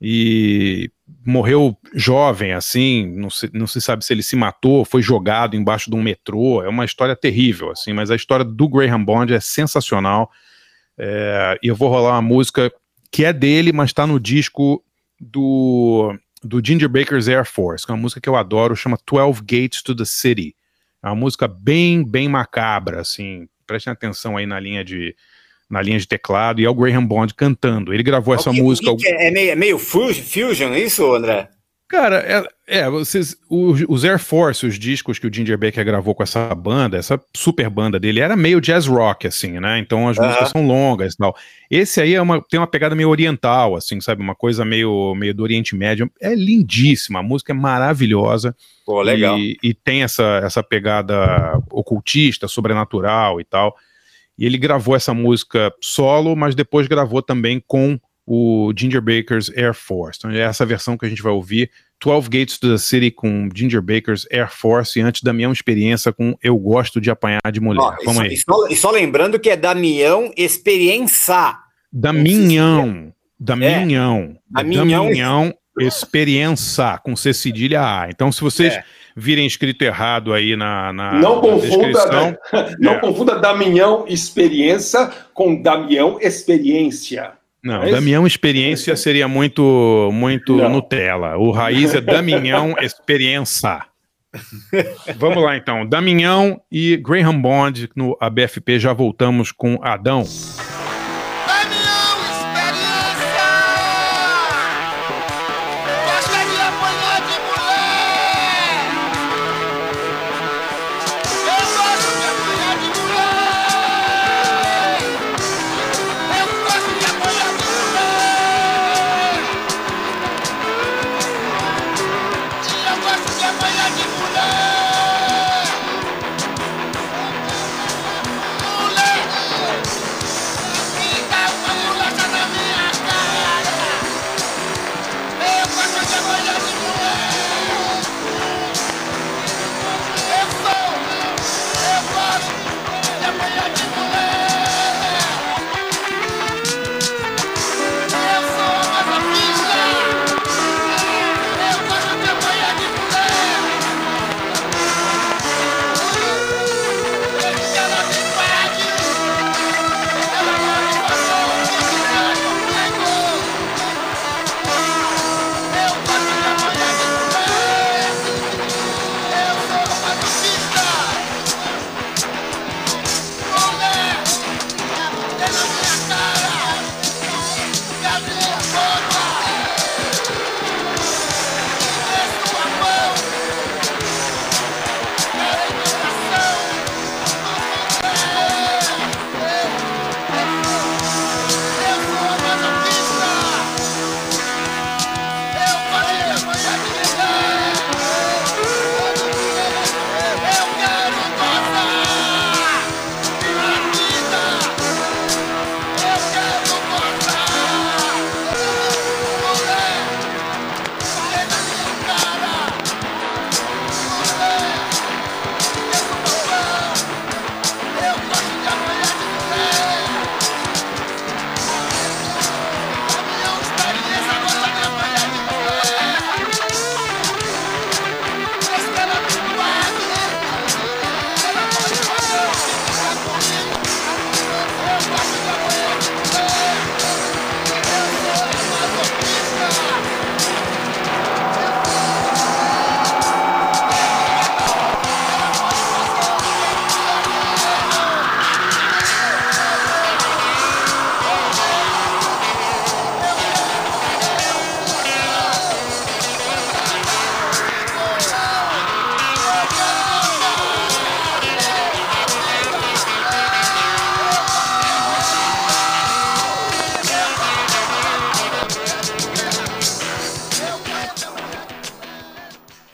Speaker 4: E morreu jovem, assim. Não se, não se sabe se ele se matou, foi jogado embaixo de um metrô. É uma história terrível, assim. Mas a história do Graham Bond é sensacional. É, e eu vou rolar uma música que é dele, mas tá no disco do, do Ginger Baker's Air Force, que é uma música que eu adoro, chama 12 Gates to the City. É uma música bem, bem macabra, assim. Prestem atenção aí na linha de, na linha de teclado, e é o Graham Bond cantando. Ele gravou essa
Speaker 2: O que- o
Speaker 4: música.
Speaker 2: que é, é meio, é meio fu- fusion, isso, André?
Speaker 4: Cara, é, é, vocês, os, os Air Force, os discos que o Ginger Baker gravou com essa banda, essa super banda dele, era meio jazz rock, assim, né? Então as músicas são longas e tal. Esse aí é uma, tem uma pegada meio oriental, assim, sabe? Uma coisa meio, meio do Oriente Médio. É lindíssima, a música é maravilhosa.
Speaker 2: Pô, legal.
Speaker 4: E, e tem essa, essa pegada ocultista, sobrenatural e tal. E ele gravou essa música solo, mas depois gravou também com o Ginger Baker's Air Force. Então é essa versão que a gente vai ouvir. 12 Gates to the City com Ginger Baker's Air Force e antes da minha experiência com Eu Gosto de Apanhar de Mulher.
Speaker 2: Ó, e,
Speaker 4: Vamos
Speaker 2: só,
Speaker 4: aí.
Speaker 2: e só- e só lembrando que é Damião Experiência.
Speaker 4: Daminhão. Daminhão.
Speaker 2: Daminhão.
Speaker 4: Daminhão Experiência com C cedilha A. Então, se vocês
Speaker 2: É.
Speaker 4: virem escrito errado aí na, na,
Speaker 3: Não
Speaker 4: na
Speaker 3: confunda,
Speaker 4: descrição,
Speaker 3: não
Speaker 4: É.
Speaker 3: confunda Damião Experiência com Damião Experiência.
Speaker 4: Não,
Speaker 3: É?
Speaker 4: Damião Experiência seria muito muito
Speaker 3: Não.
Speaker 4: Nutella. O raiz é Damião Experiência. Vamos lá então. Damião e Graham Bond no ABFP. Já voltamos com Adão.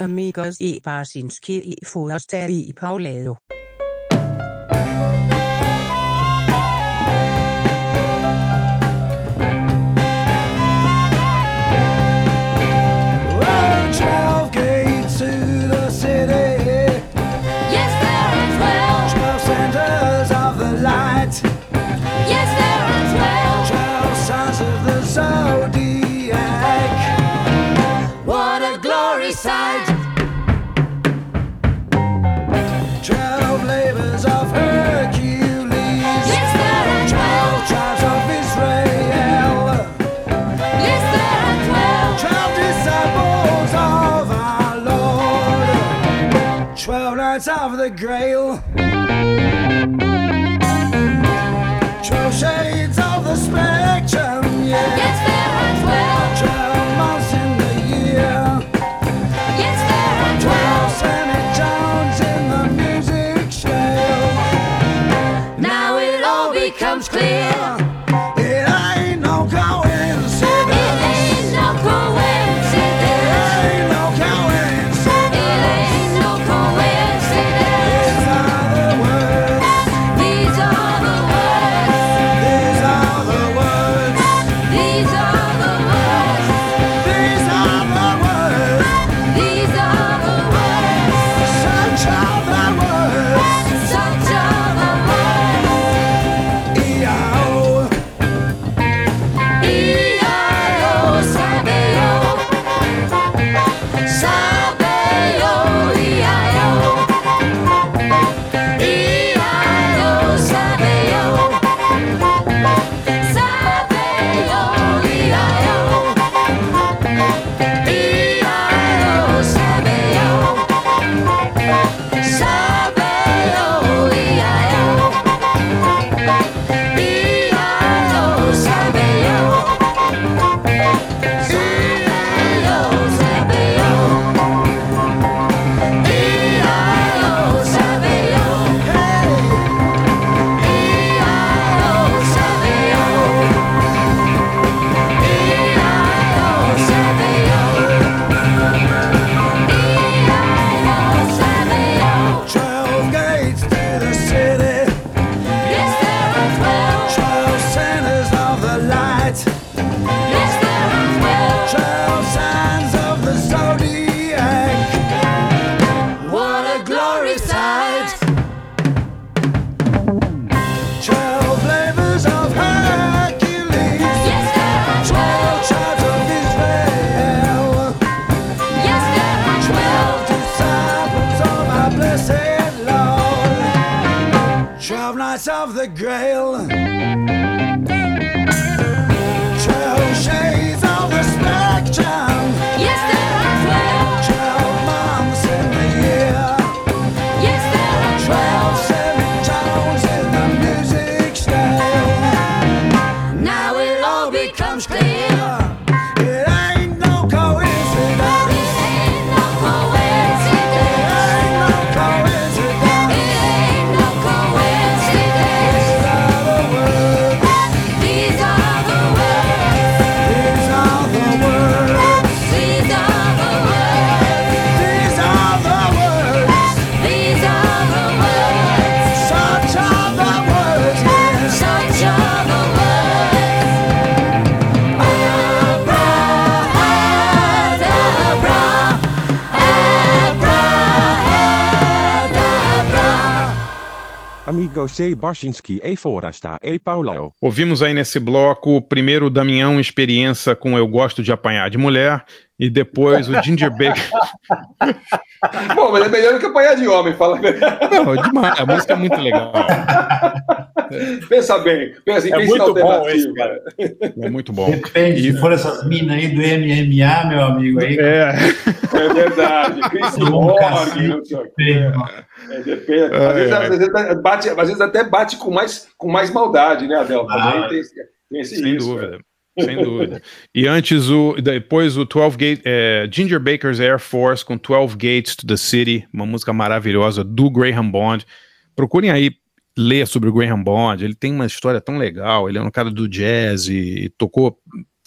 Speaker 12: amigos e barsinski e forstad i Paulado
Speaker 9: knights Grail. Twelve shades of the spectrum. Yeah.
Speaker 13: C. Barsinski e Forasta e Paulo.
Speaker 4: Ouvimos aí nesse bloco primeiro o Damião Experiência com Eu Gosto de Apanhar de Mulher e depois o Ginger Baker.
Speaker 3: Bom, mas é melhor do que apanhar de homem, fala.
Speaker 4: Não, é demais. A música é muito legal.
Speaker 3: Pensa bem, pensa em
Speaker 2: É muito bom esse, cara.
Speaker 4: É muito bom.
Speaker 5: Depende, se for essas minas aí do MMA, meu amigo, aí.
Speaker 4: É.
Speaker 3: É verdade. Chris Morgan, não sei o quê. É, depende. Às vezes,
Speaker 4: ai.
Speaker 3: às vezes bate, às vezes até bate com mais, com mais maldade, né, Adel? Também
Speaker 5: Ah,
Speaker 3: tem, esse- tem esse
Speaker 4: Sem
Speaker 3: risco,
Speaker 4: dúvida. Sem dúvida. E antes, o, depois o 12 Gate, é, Ginger Baker's Air Force com 12 Gates to the City, uma música maravilhosa do Graham Bond. Procurem aí ler sobre o Graham Bond. Ele tem uma história tão legal. Ele é um cara do jazz e, tocou.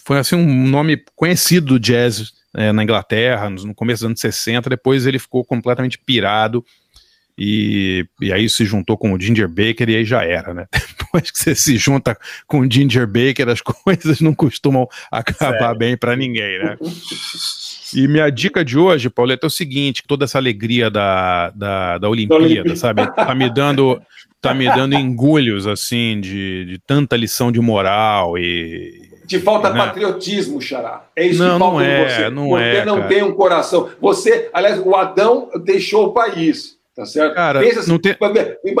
Speaker 4: Foi assim um nome conhecido do jazz é, na Inglaterra, no começo dos anos 60, depois ele ficou completamente pirado. E, e aí se juntou com o Ginger Baker e aí já era, né? Depois que você se junta com o Ginger Baker, as coisas não costumam acabar
Speaker 2: Sério.
Speaker 4: bem pra ninguém, né? E minha dica de hoje, Pauleta, é o seguinte: toda essa alegria da, da, da Olimpíada,
Speaker 3: Olimpíada.
Speaker 4: sabe? Tá me dando. Tá me dando engulhos, assim, de, de tanta lição de moral e.
Speaker 3: Te falta
Speaker 4: Né?
Speaker 3: patriotismo, Xará. É isso
Speaker 4: Não,
Speaker 3: que
Speaker 4: não
Speaker 3: falta em
Speaker 4: é,
Speaker 3: você.
Speaker 4: não
Speaker 3: você
Speaker 4: é,
Speaker 3: não
Speaker 4: cara.
Speaker 3: tem um coração. Você, aliás, o Adão deixou o país. Tá certo?
Speaker 4: Cara,
Speaker 3: Pensa assim,
Speaker 4: não tem-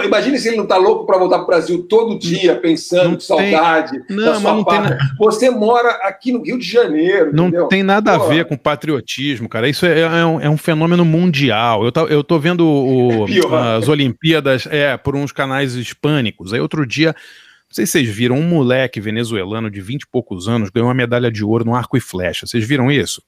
Speaker 3: Imagine se ele não tá louco para voltar pro Brasil todo dia, pensando
Speaker 4: Não
Speaker 3: com saudade
Speaker 4: tem-
Speaker 3: da
Speaker 4: Não,
Speaker 3: sua
Speaker 4: mas não tem.
Speaker 3: Você mora aqui no Rio de Janeiro.
Speaker 4: Não
Speaker 3: entendeu?
Speaker 4: tem nada
Speaker 3: Pô,
Speaker 4: a ver com patriotismo, cara. Isso é, é um, é um fenômeno mundial. Eu, tá- eu tô vendo o-
Speaker 3: Pior.
Speaker 4: as Olimpíadas é, por uns canais hispânicos. Aí outro dia, não sei se vocês viram, um moleque venezuelano de 20 e poucos anos ganhou uma medalha de ouro no arco e flecha. Vocês viram isso?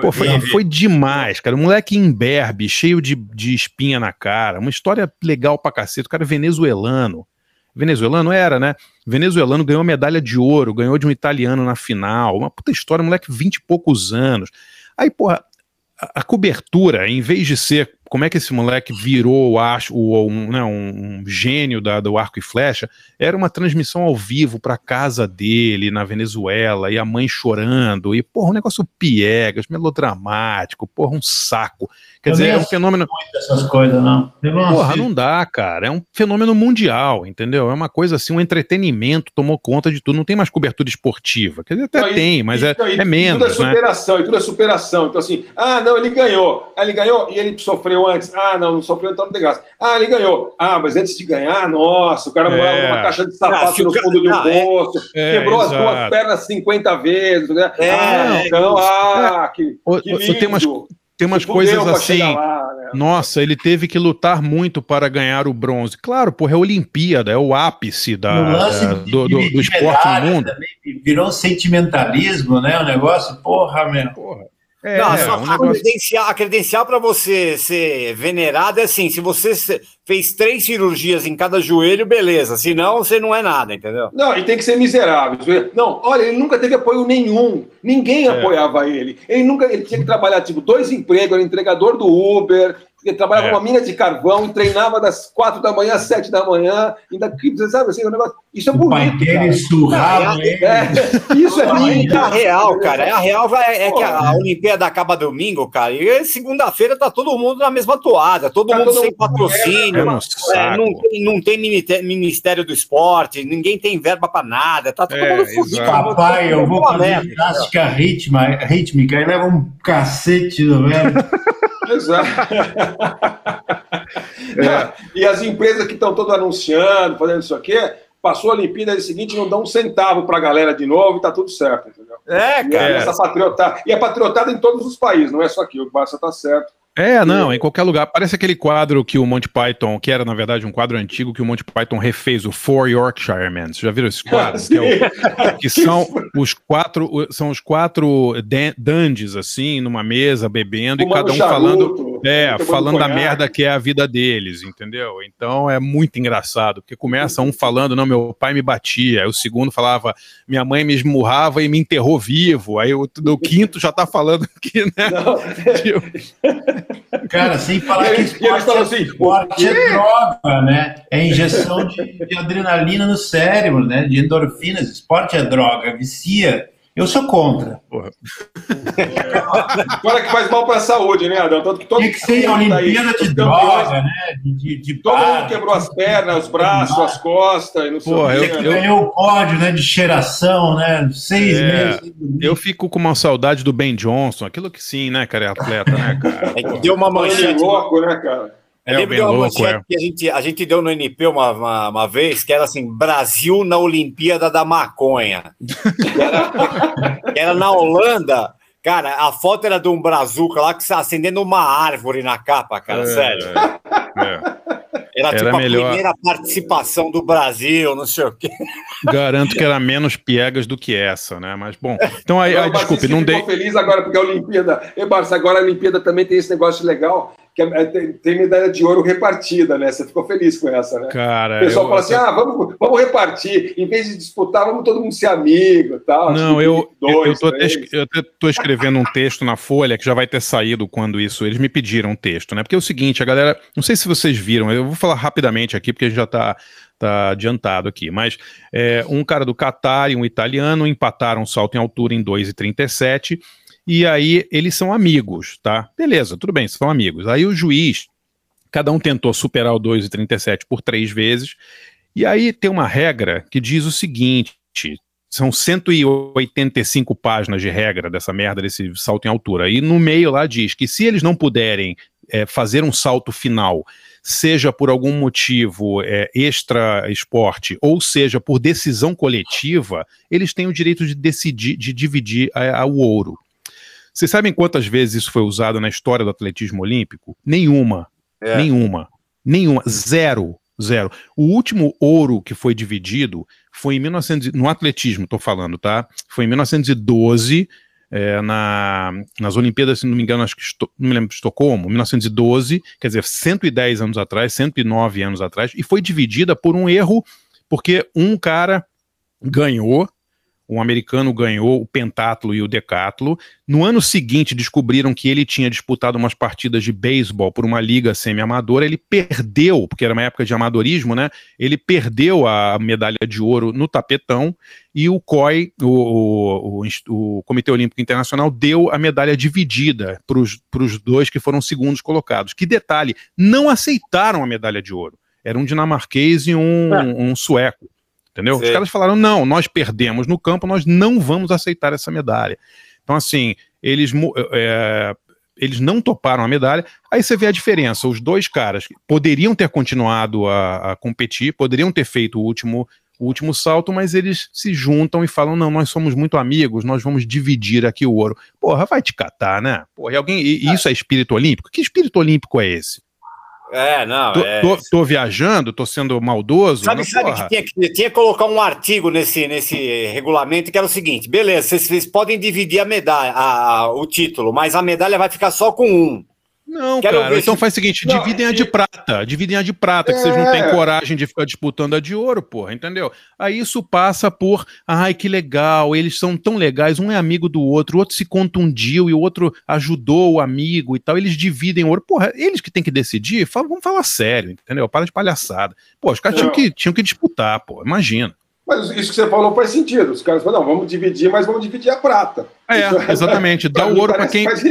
Speaker 4: Pô, foi, foi demais, cara. Um moleque imberbe, cheio de, de espinha na cara. Uma história legal pra cacete. O cara é venezuelano. Venezuelano era, né? Venezuelano ganhou medalha de ouro, ganhou de um italiano na final. Uma puta história, moleque, 20 e poucos anos. Aí, porra, a, a cobertura, em vez de ser como é que esse moleque virou acho, um, né, um, um gênio da, do arco e flecha, era uma transmissão ao vivo pra casa dele na Venezuela, e a mãe chorando, e porra, um negócio piegas, melodramático, porra, um saco. Quer
Speaker 5: Eu
Speaker 4: dizer, é um fenômeno.
Speaker 5: Essas coisas, não. Não
Speaker 4: Porra,
Speaker 5: assisto.
Speaker 4: não dá, cara. É um fenômeno mundial, entendeu? É uma coisa assim, um entretenimento tomou conta de tudo. Não tem mais cobertura esportiva. Quer dizer, até
Speaker 3: Não, e-
Speaker 4: tem, mas é,
Speaker 3: Então, e-
Speaker 4: é menos,
Speaker 3: e tudo é
Speaker 4: né?
Speaker 3: superação, e tudo é superação. Então, assim, ah, não, ele ganhou. Ah, ele ganhou e ele sofreu antes. Ah, não, não sofreu, então não tem graça. Ah, ele ganhou. Ah, mas antes de ganhar, nossa, o cara
Speaker 4: É.
Speaker 3: morava numa caixa de
Speaker 2: Ah,
Speaker 3: sapato
Speaker 2: o
Speaker 3: no
Speaker 2: ca-
Speaker 3: fundo de um
Speaker 2: não, é-
Speaker 3: poço,
Speaker 4: é,
Speaker 3: quebrou as duas pernas 50 vezes. Né?
Speaker 2: É,
Speaker 3: ah,
Speaker 2: é,
Speaker 3: então, ah, que, que lindo.
Speaker 4: tem umas, tem umas coisas assim.
Speaker 3: lá, né?
Speaker 4: Nossa, ele teve que lutar muito para ganhar o bronze. Claro, porra, é a Olimpíada, é o ápice da, do, do- do esporte no mundo.
Speaker 5: também, virou sentimentalismo, né? O negócio, porra, meu.
Speaker 4: É,
Speaker 2: não,
Speaker 4: é,
Speaker 2: só
Speaker 4: um
Speaker 2: a
Speaker 4: negócio-
Speaker 2: credencial, a credencial para você ser venerado é assim: se você fez três cirurgias em cada joelho, beleza. Senão, você não é nada, entendeu?
Speaker 3: Não, e tem que ser miserável. Não, olha, ele nunca teve apoio nenhum. Ninguém
Speaker 4: É.
Speaker 3: apoiava ele. Ele nunca ele tinha que trabalhar, tipo, dois empregos, era entregador do Uber, ele trabalhava
Speaker 4: É.
Speaker 3: numa mina de carvão e treinava das quatro da manhã às sete da manhã. Ainda, você sabe assim, o negócio. Isso é
Speaker 5: O pai
Speaker 3: bonito.
Speaker 5: dele
Speaker 3: cara.
Speaker 5: surrava ele.
Speaker 3: É, isso é lindo.
Speaker 2: é a real, cara. É a real é, é que a, a Olimpíada acaba domingo, cara. E segunda-feira tá todo mundo na mesma toada, todo
Speaker 3: Tá
Speaker 2: mundo
Speaker 3: todo
Speaker 2: sem
Speaker 3: mundo-
Speaker 2: patrocínio.
Speaker 4: É
Speaker 2: É, não, tem, não tem Ministério do Esporte, ninguém tem verba pra nada, tá todo
Speaker 4: É,
Speaker 2: mundo fudido.
Speaker 5: Papai, eu vou
Speaker 2: Uma
Speaker 5: fazer ginástica ritma, rítmica e leva um cacete do velho.
Speaker 3: Exato. E as empresas que estão todas anunciando, fazendo isso aqui, passou a Olimpíada, é seguinte, não dão um centavo pra galera de novo e tá tudo certo, entendeu?
Speaker 2: É,
Speaker 3: E
Speaker 2: cara.
Speaker 3: essa patriota, e é patriotada em todos os países, não é só aqui, o Barça tá certo.
Speaker 4: É, não, em qualquer lugar. Parece aquele quadro que o Monty Python, que era na verdade um quadro antigo que o Monty Python refez, o Four Yorkshiremen. Vocês já viram esse quadro? Que, é o- que são os quatro, são os quatro dan- dandies assim, numa mesa bebendo e
Speaker 3: Fumando
Speaker 4: cada um
Speaker 3: charuto,
Speaker 4: falando, é, falando da merda que é a vida deles, entendeu? Então é muito engraçado, porque começa um falando, não, meu pai me batia, aí o segundo falava, minha mãe me esmurrava e me enterrou vivo, aí o, o quinto já tá falando que, né? tipo,
Speaker 5: Cara, sem falar que
Speaker 3: e eles falam assim,
Speaker 5: esporte é droga, né? É injeção de, de adrenalina no cérebro, né? De endorfinas. Esporte é droga, vicia. Eu sou contra.
Speaker 3: Agora que faz mal pra saúde, né, Adão? Tanto que todo
Speaker 5: Tinha que ser a
Speaker 3: tá aí,
Speaker 5: Olimpíada de
Speaker 3: os
Speaker 5: droga, né? De, de, de
Speaker 3: Todo
Speaker 5: bar.
Speaker 3: mundo quebrou as pernas, os braços, as costas, e não sei
Speaker 4: Porra,
Speaker 3: o
Speaker 4: eu-
Speaker 3: quê.
Speaker 5: Você ganhou o pódio, né? De cheiração, né? Seis
Speaker 4: É,
Speaker 5: meses.
Speaker 4: Eu fico com uma saudade do Ben Johnson, aquilo que sim, né, cara, é atleta, né, cara?
Speaker 2: É que deu uma
Speaker 3: Ele é
Speaker 2: manchete.
Speaker 3: louco, né, cara?
Speaker 2: Eu
Speaker 4: É, o
Speaker 2: lembro de uma
Speaker 4: louco,
Speaker 2: manchete
Speaker 4: é.
Speaker 2: que a gente, a gente deu no NP uma, uma, uma vez, que era assim, Brasil na Olimpíada da Maconha. Que era, que era na Holanda. Cara, a foto era de um brazuca lá que está acendendo uma árvore na capa, cara,
Speaker 4: É,
Speaker 2: sério.
Speaker 4: é.
Speaker 2: Era,
Speaker 4: era
Speaker 2: tipo a
Speaker 4: melhor.
Speaker 2: primeira participação do Brasil, não sei o quê.
Speaker 4: Garanto que era menos piegas do que essa, né? Mas bom, então aí,
Speaker 3: Não,
Speaker 4: aí desculpe, não dei.
Speaker 3: feliz agora porque a Olimpíada. E Barça, agora a Olimpíada também tem esse negócio legal que é- tem, tem medalha de ouro repartida, né? Você ficou feliz com essa, né?
Speaker 4: Cara,
Speaker 3: o pessoal
Speaker 4: eu-
Speaker 3: fala assim: ah, vamos, vamos repartir. Em vez de disputar, vamos todo mundo ser amigo tal.
Speaker 4: Não, eu, eu,
Speaker 3: dois,
Speaker 4: eu, tô até,
Speaker 3: três.
Speaker 4: es- eu até tô escrevendo um texto na Folha que já vai ter saído quando isso. Eles me pediram um texto, né? Porque é o seguinte, a galera. Não sei se vocês viram, eu vou falar rapidamente aqui, porque já tá, tá adiantado aqui. Mas é, um cara do Catar e um italiano empataram o salto em altura em 2,37. E aí eles são amigos, tá? Beleza, tudo bem, são amigos. Aí o juiz, cada um tentou superar o 2,37 por três vezes. E aí tem uma regra que diz o seguinte: são 185 páginas de regra dessa merda, desse salto em altura. E no meio lá diz que se eles não puderem é, fazer um salto final, seja por algum motivo é, extra esporte, ou seja por decisão coletiva, eles têm o direito de decidir, de dividir a- a- o ouro. Vocês sabem quantas vezes isso foi usado na história do atletismo olímpico? Nenhuma.
Speaker 2: É.
Speaker 4: Nenhuma. Nenhuma. Zero. Zero. O último ouro que foi dividido foi em 1900, e- no atletismo, estou falando, tá? Foi em 1912, é, na, nas Olimpíadas, se não me engano, acho que não me lembro de Estocolmo, 1912, quer dizer, 110 anos atrás, 109 anos atrás, e foi dividida por um erro, porque um cara ganhou, um americano ganhou o pentatlo e o decatlo. No ano seguinte, descobriram que ele tinha disputado umas partidas de beisebol por uma liga semi-amadora. Ele perdeu, porque era uma época de amadorismo, né? Ele perdeu a medalha de ouro no tapetão e o COI, o, o, o o Comitê Olímpico Internacional, deu a medalha dividida para os dois que foram segundos colocados. Que detalhe, não aceitaram a medalha de ouro. Era um dinamarquês e um, um sueco. Entendeu? Os
Speaker 2: Sei.
Speaker 4: caras falaram: não, nós perdemos no campo, nós não vamos aceitar essa medalha. Então, assim, eles, é, eles não toparam a medalha. Aí você vê a diferença: os dois caras poderiam ter continuado a, a competir, poderiam ter feito o último, o último salto, mas eles se juntam e falam: não, nós somos muito amigos, nós vamos dividir aqui o ouro. Porra, vai te catar, né? Porra, e alguém, e, e isso é espírito olímpico? Que espírito olímpico é esse?
Speaker 2: É, não.
Speaker 4: Tô,
Speaker 2: é...
Speaker 4: tô- tô viajando, tô sendo maldoso?
Speaker 2: Sabe,
Speaker 4: Não,
Speaker 2: sabe
Speaker 4: porra.
Speaker 2: que tinha, que tinha que colocar um artigo nesse, nesse regulamento que era o seguinte: beleza, vocês, vocês podem dividir a medalha, a- a- o título, mas a medalha vai ficar só com um.
Speaker 4: Não,
Speaker 2: Quero
Speaker 4: cara, então
Speaker 2: se-
Speaker 4: faz o seguinte,
Speaker 2: Não,
Speaker 4: dividem a de prata, dividem a de prata, que vocês não
Speaker 3: É.
Speaker 4: têm coragem de ficar disputando a de ouro, porra, entendeu? Aí isso passa por, ai, que legal, eles são tão legais, um é amigo do outro, o outro se contundiu e o outro ajudou o amigo e tal, eles dividem o ouro, porra, eles que têm que decidir, fala- vamos falar sério, entendeu? Para de palhaçada. Pô, os caras tinham que, tinham que disputar, pô, imagina.
Speaker 3: Mas isso que você falou faz sentido. Os caras falam, não, vamos dividir, mas vamos dividir a prata.
Speaker 4: É, exatamente, dá o ouro pra
Speaker 3: parece
Speaker 4: quem...
Speaker 3: faz-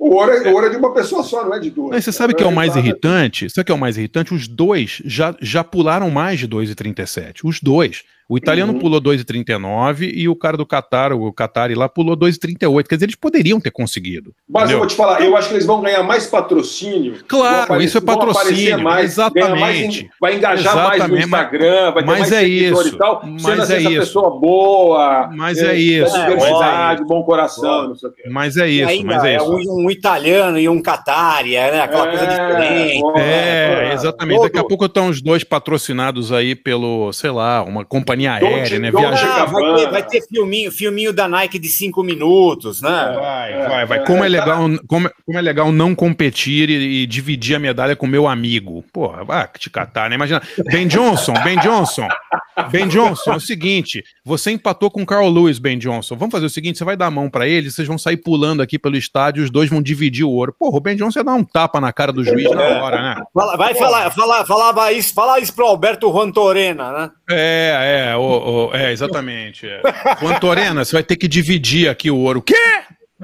Speaker 3: O ouro, é, o ouro é de uma pessoa só, não é de duas.
Speaker 4: Mas você sabe que é o mais
Speaker 3: Exato.
Speaker 4: irritante? Sabe o que é o mais irritante? Os dois já, já pularam mais de 2,37. Os dois. O italiano
Speaker 3: Uhum.
Speaker 4: pulou 2,39 e o cara do Qatar, o Qatari lá, pulou 2,38. Quer dizer, eles poderiam ter conseguido.
Speaker 3: Mas eu
Speaker 4: entendeu?
Speaker 3: vou te falar, eu acho que eles vão ganhar mais patrocínio.
Speaker 4: Claro,
Speaker 3: aparecer-
Speaker 4: isso é patrocínio,
Speaker 3: mais, mais
Speaker 4: exatamente.
Speaker 3: em- vai engajar mais no
Speaker 4: Exatamente,
Speaker 3: Instagram, vai ter mais
Speaker 4: é isso,
Speaker 3: e tal,
Speaker 4: mas
Speaker 3: sendo assim,
Speaker 4: é
Speaker 3: essa
Speaker 4: isso.
Speaker 3: pessoa boa,
Speaker 4: Mas é isso,
Speaker 3: tem
Speaker 4: mas é
Speaker 3: diversidade, bom coração, não sei o quê.
Speaker 4: Mas é isso,
Speaker 2: ainda
Speaker 4: mas é
Speaker 2: é
Speaker 4: isso.
Speaker 2: um, um italiano e um Qatari, né? Aquela coisa diferente.
Speaker 4: É, exatamente.
Speaker 2: Todo-
Speaker 4: Daqui a pouco estão os dois patrocinados aí pelo, sei lá, uma companhia
Speaker 2: Dolce-
Speaker 4: aérea, né?
Speaker 2: Dolce
Speaker 4: Viajando.
Speaker 2: Ah, vai, ter, vai ter filminho, filminho da Nike de cinco minutos, né?
Speaker 4: Vai, vai, vai. Como é legal, como, é- como é legal não competir e, e dividir a medalha com meu amigo. Porra, vai te catar, né? Imagina. Ben Johnson, Ben Johnson. Ben Johnson, é o seguinte: você empatou com o Carl Lewis, Ben Johnson. Vamos fazer o seguinte: você vai dar a mão pra ele, vocês vão sair pulando aqui pelo estádio, os dois vão dividir o ouro. Porra, o Ben Johnson ia dar um tapa na cara do juiz na hora, né?
Speaker 2: Vai falar, falar, falava isso, falar isso pro Alberto Juan Torena, né?
Speaker 4: É, é, o- o- é, exatamente. É. Torena, você vai ter que dividir aqui o ouro. Quê?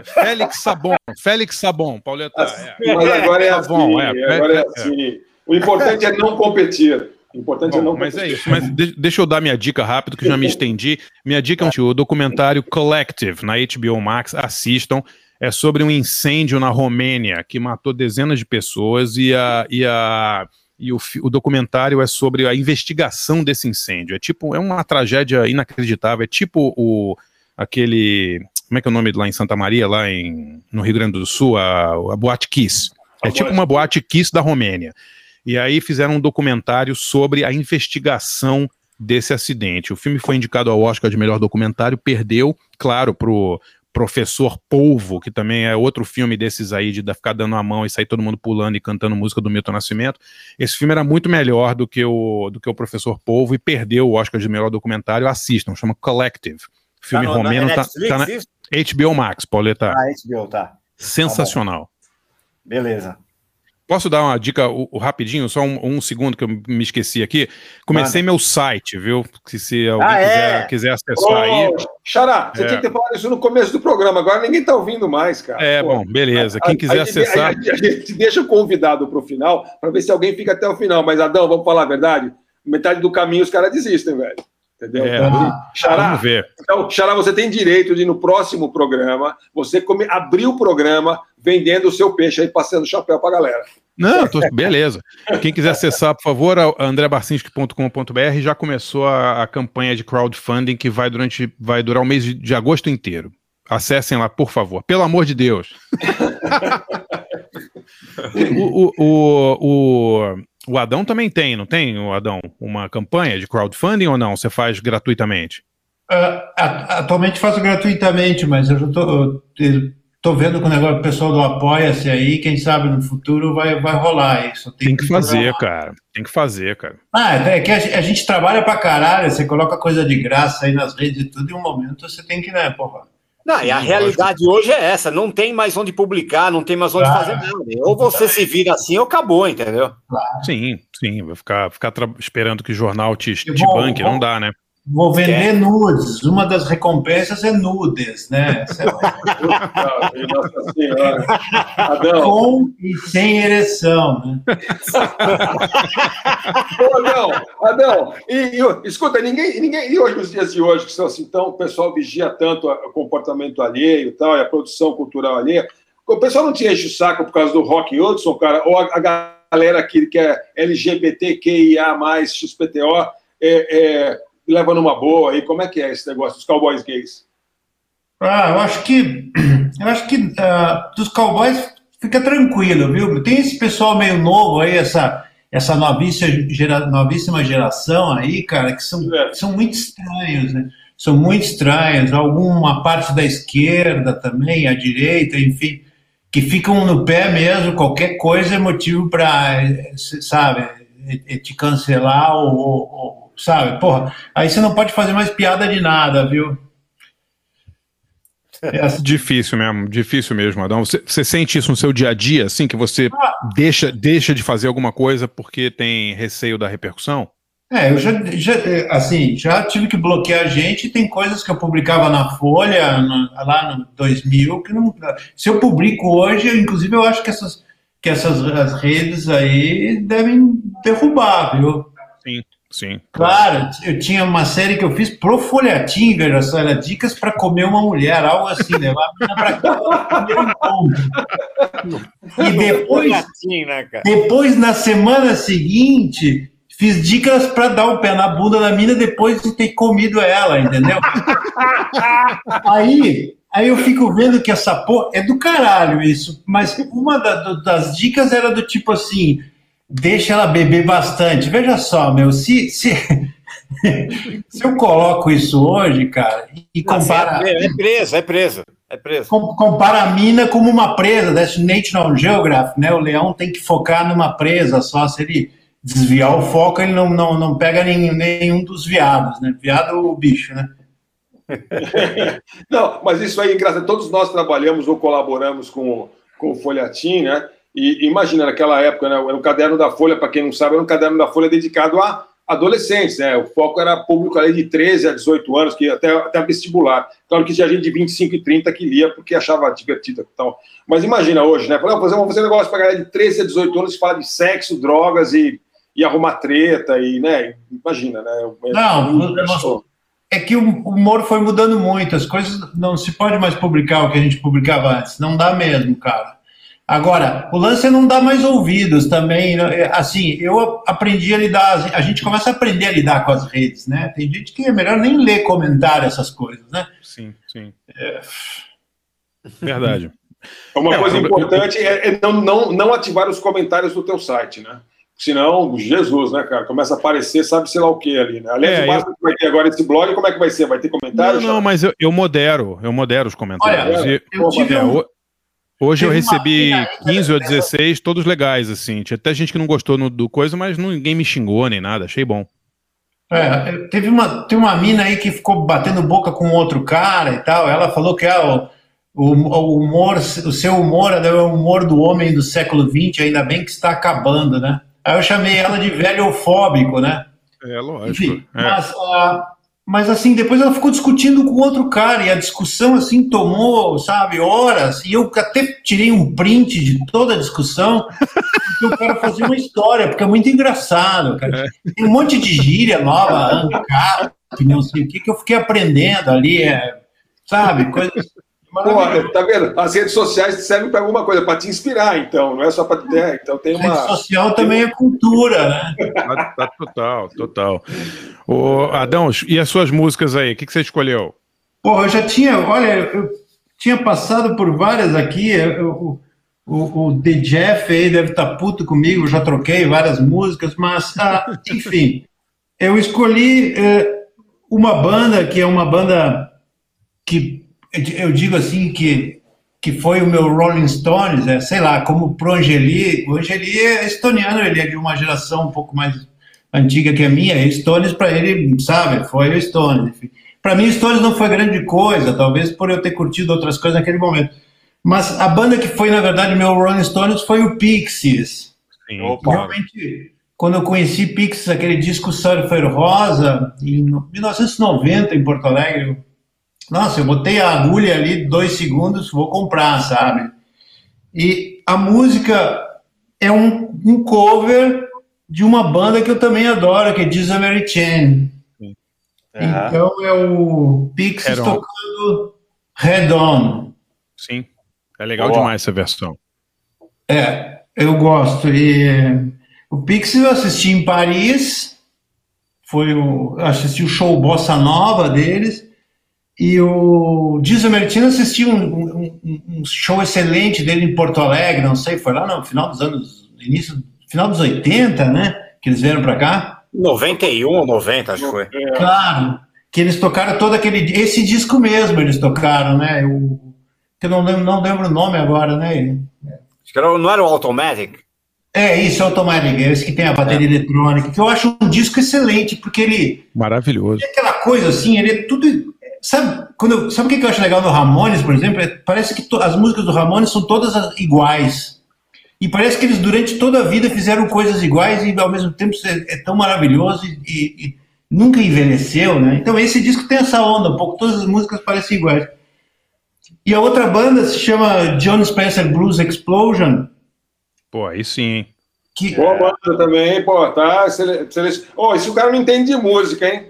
Speaker 4: Félix Sabon, Félix Sabon, Pauleta. É.
Speaker 3: Mas agora é
Speaker 4: Sabon,
Speaker 3: assim,
Speaker 4: é,
Speaker 3: agora é
Speaker 4: é,
Speaker 3: assim. O importante é não competir. O importante é
Speaker 4: Bom,
Speaker 3: não
Speaker 4: mas
Speaker 3: competir.
Speaker 4: é isso. Mas de- deixa eu dar minha dica rápido, que já me estendi. Minha dica é um- o documentário Collective, na HBO Max. Assistam. É sobre um incêndio na Romênia que matou dezenas de pessoas e, a, e, a, e o, o documentário é sobre a investigação desse incêndio. É tipo, é uma tragédia inacreditável. É tipo o aquele. Como é que é o nome lá em Santa Maria, lá em, no Rio Grande do Sul? A, a Boate Kiss. É tipo uma Boate Kiss da Romênia. E aí fizeram um documentário sobre a investigação desse acidente. O filme foi indicado ao Oscar de melhor documentário, perdeu, claro, pro Professor Polvo, que também é outro filme desses aí de ficar dando a mão e sair todo mundo pulando e cantando música do Milton Nascimento. Esse filme era muito melhor do que o, do que o Professor Polvo e perdeu o Oscar de melhor documentário. Assistam, chama Collective. Filme
Speaker 2: Tá no- na
Speaker 4: romeno, tá,
Speaker 2: Netflix,
Speaker 4: tá na
Speaker 2: isso?
Speaker 4: HBO Max, Pauleta.
Speaker 2: Ah, HBO, tá.
Speaker 4: Sensacional.
Speaker 2: Beleza.
Speaker 4: Posso dar uma dica o, o rapidinho, só um, um segundo que eu me esqueci aqui? Comecei meu site, viu? Se, se alguém
Speaker 3: Ah,
Speaker 4: quiser,
Speaker 3: é?
Speaker 4: quiser acessar aí.
Speaker 3: Ô, Xará, você
Speaker 4: É.
Speaker 3: tinha que ter falado isso no começo do programa, agora ninguém tá ouvindo mais, cara.
Speaker 4: É,
Speaker 3: Pô.
Speaker 4: bom, beleza. Quem
Speaker 3: A-
Speaker 4: quiser
Speaker 3: a
Speaker 4: acessar.
Speaker 3: A, gente- a gente deixa o convidado pro final para ver se alguém fica até o final. Mas, Adão, vamos falar a verdade? Metade do caminho os caras desistem, velho. Entendeu?
Speaker 4: É,
Speaker 3: Então, Xará,
Speaker 4: vamos ver.
Speaker 3: Então, Xará, você tem direito de, no próximo programa, você come- abrir o programa vendendo o seu peixe aí, passando chapéu pra galera.
Speaker 4: Não, tô- beleza. Quem quiser acessar, por favor, a- andrebarcinski.com.br já começou a, a campanha de crowdfunding que vai durante vai durar o mês de, de agosto inteiro. Acessem lá, por favor. Pelo amor de Deus. o, o, o, o, o Adão também tem, não tem, o Adão? Uma campanha de crowdfunding ou não? Você faz gratuitamente?
Speaker 5: A- atualmente faço gratuitamente, mas eu já tô, tô vendo com o negócio do pessoal do Apoia-se aí, quem sabe no futuro vai, vai rolar isso.
Speaker 4: Tem que fazer, cara. Tem que fazer, cara.
Speaker 5: Ah, é que a, gente- a gente trabalha pra caralho, você coloca coisa de graça aí nas redes e tudo, e um momento você tem que, né, porra.
Speaker 2: Não, e a
Speaker 5: Sim,
Speaker 2: realidade hoje é essa: não tem mais onde publicar, não tem mais onde
Speaker 5: Claro.
Speaker 2: fazer nada. Ou você se vira assim ou acabou, entendeu?
Speaker 4: Sim, sim. Vai ficar, ficar esperando que o jornal te, te
Speaker 5: vou-
Speaker 4: banque, não dá, né?
Speaker 5: Vou vender nudes. Uma das recompensas é nudes, né?
Speaker 3: Nossa Senhora. Adão.
Speaker 5: Com e sem ereção, né?
Speaker 3: Ô, Adão, Adão, e, e, escuta, ninguém, ninguém, e hoje, nos dias de hoje, que são assim, então, o pessoal vigia tanto o comportamento alheio e tal, e a produção cultural alheia, o pessoal não te enche o saco por causa do Rock Hudson, cara, ou a, a galera que, que é LGBTQIA+, XPTO, é, é, leva numa boa, e como é que é esse negócio dos cowboys gays?
Speaker 5: Ah, eu acho que eu acho que ah, dos cowboys fica tranquilo, viu? Tem esse pessoal meio novo aí, essa essa novíssima, gera, novíssima geração aí, cara, que são, são muito estranhos, né? São muito estranhos. Alguma parte da esquerda também, a direita, enfim, que ficam no pé mesmo. Qualquer coisa é motivo para, sabe, é- é te cancelar ou- ou, sabe? Porra, aí você não pode fazer mais piada de nada, viu?
Speaker 4: Difícil mesmo, difícil mesmo, Adão. Você, você sente isso no seu dia a dia, assim, que você deixa, deixa de fazer alguma coisa porque tem receio da repercussão?
Speaker 5: É, eu já, já, assim, já tive que bloquear gente, tem coisas que eu publicava na Folha, no- lá no 2000, que não... Se eu publico hoje, eu, inclusive eu acho que essas, que essas as redes aí devem derrubar, viu?
Speaker 4: Sim.
Speaker 5: Claro, eu tinha uma série que eu fiz pro folhetim, veja só, era dicas para comer uma mulher, algo assim, levar a menina pra casa. E depois,
Speaker 2: né,
Speaker 5: depois, na semana seguinte, fiz dicas para dar o pé na bunda da mina depois de ter comido ela, entendeu? aí, aí eu fico vendo que essa porra é do caralho isso, mas uma da- das dicas era do tipo assim, deixa ela beber bastante. Veja só, meu, se, se, se eu coloco isso hoje, cara, e compara...
Speaker 2: É preso, é preso. É preso.
Speaker 5: Com- compara a mina como uma presa, desse National Geographic, né? O leão tem que focar numa presa só, se ele desviar o foco, ele não, não, não pega nenhum, nenhum dos viados, né? Viado é o bicho, né?
Speaker 3: Não, mas isso aí é engraçado. Todos nós trabalhamos ou colaboramos com, com o Folhetim, né? E imagina, naquela época, né, era o caderno da Folha, para quem não sabe, era um caderno da Folha dedicado a adolescentes, né? O foco era público ali de 13 a 18 anos, que até, até vestibular. Claro que tinha gente de 25 e 30 que lia porque achava divertido e tal. Mas imagina hoje, né? Falei, "Ah, vamos fazer um negócio para galera de 13 a 18 anos que fala de sexo, drogas e, e arrumar treta, e, né? Imagina, né?
Speaker 5: Não,
Speaker 3: Não,
Speaker 5: não- é que o humor foi mudando muito, as coisas não se pode mais publicar o que a gente publicava antes, não dá mesmo, cara. Agora, o lance é não dar mais ouvidos também. né? É, Assim, eu aprendi a lidar, a gente começa a aprender a lidar com as redes, né? Tem gente que é melhor nem ler comentário, essas coisas, né?
Speaker 4: Sim, sim. Verdade.
Speaker 3: Uma
Speaker 4: É,
Speaker 3: coisa
Speaker 4: eu-
Speaker 3: importante é, é não, não, não ativar os comentários do teu site, né? Senão, Jesus, né, cara? Começa a aparecer, sabe sei lá o que ali, né? Aliás,
Speaker 4: É,
Speaker 3: que vai ter agora esse blog, como é que vai ser? Vai ter comentário?
Speaker 4: Não, não, mas eu, eu modero, eu modero os comentários.
Speaker 3: Olha,
Speaker 4: E-
Speaker 3: eu tive
Speaker 4: é,
Speaker 3: um-
Speaker 4: hoje eu
Speaker 3: teve uma
Speaker 4: recebi
Speaker 3: que
Speaker 4: 15 ou 16, todos legais, assim. Tinha até gente que não gostou no- do coisa, mas não- ninguém me xingou nem nada, achei bom.
Speaker 5: É, teve uma, tem uma mina aí que ficou batendo boca com outro cara e tal. Ela falou que ah, o, o, humor, o seu humor é o humor do homem do século XX, ainda bem que está acabando, né? Aí eu chamei ela de velhofóbico, né?
Speaker 4: É, lógico.
Speaker 5: Enfim, mas, ah, mas assim, depois ela ficou discutindo com outro cara e a discussão assim tomou, sabe, horas. E eu até tirei um print de toda a discussão porque eu quero fazer uma história, porque é muito engraçado, cara. Tem um monte de gíria nova, ANCAP, não sei o que, que eu fiquei aprendendo ali, é, sabe, coisas
Speaker 3: Pô, tá vendo? As redes sociais servem para alguma coisa, para te inspirar, então, não é só para ter. Então tem uma.
Speaker 5: Rede social também é cultura, né?
Speaker 4: Tá, tá total, total. Ô, Adão, e as suas músicas aí? O que, que você escolheu?
Speaker 5: Pô, eu já tinha, olha, eu tinha passado por várias aqui. eu- o, o, The Jeff aí deve estar puto comigo, eu já troquei várias músicas, mas, ah, enfim, eu escolhi eh, uma banda que é uma banda que eu digo assim que que foi o meu Rolling Stones, é, sei lá, como pro Angeli, o Angeli é estoniano, ele é de uma geração um pouco mais antiga que a minha, Stones para ele, sabe, foi o Stones. Para mim, Stones não foi grande coisa, talvez por eu ter curtido outras coisas naquele momento. Mas a banda que foi, na verdade, meu Rolling Stones foi o Pixies.
Speaker 4: Sim.
Speaker 5: Realmente, quando eu conheci Pixies, aquele disco Surfer Rosa, em 1990, em Porto Alegre, nossa, eu botei a agulha ali, dois segundos, vou comprar, sabe? E a música é um, um cover de uma banda que eu também adoro, que é Jesus Mary Chain. Então é o Pixies
Speaker 4: On.
Speaker 5: tocando Head On.
Speaker 4: Sim. É legal demais essa versão.
Speaker 5: É, eu gosto. E o Pixies eu assisti em Paris, foi o, eu assisti o show Bossa Nova deles, e o Diesel Mertino assisti um, um- um- show excelente dele em Porto Alegre, não sei, foi lá no final dos anos, início, final dos 80, né, que eles vieram para cá.
Speaker 2: 91 ou 90, acho que foi.
Speaker 5: Claro, que eles tocaram todo aquele. Esse disco mesmo eles tocaram, né? O, que eu não lembro, não lembro o nome agora, né?
Speaker 2: Acho que era- não era o Automatic?
Speaker 5: É isso, Automatic, é esse que tem a bateria eletrônica, que eu acho um disco excelente, porque ele.
Speaker 4: Maravilhoso.
Speaker 5: É aquela coisa assim, ele é tudo. Sabe, quando eu- sabe o que eu acho legal do Ramones, por exemplo? É- parece que to- as músicas do Ramones são todas as- iguais. E parece que eles, durante toda a vida, fizeram coisas iguais e, ao mesmo tempo, é, é tão maravilhoso e, e- e nunca envelheceu, né? Então, esse disco tem essa onda, um pouco, todas as músicas parecem iguais. E a outra banda se chama John Spencer Blues Explosion.
Speaker 4: Pô, aí sim, hein?
Speaker 5: Que...
Speaker 3: Boa banda também, pô, tá? Sele... sele- Ó, esse cara não entende de música, hein?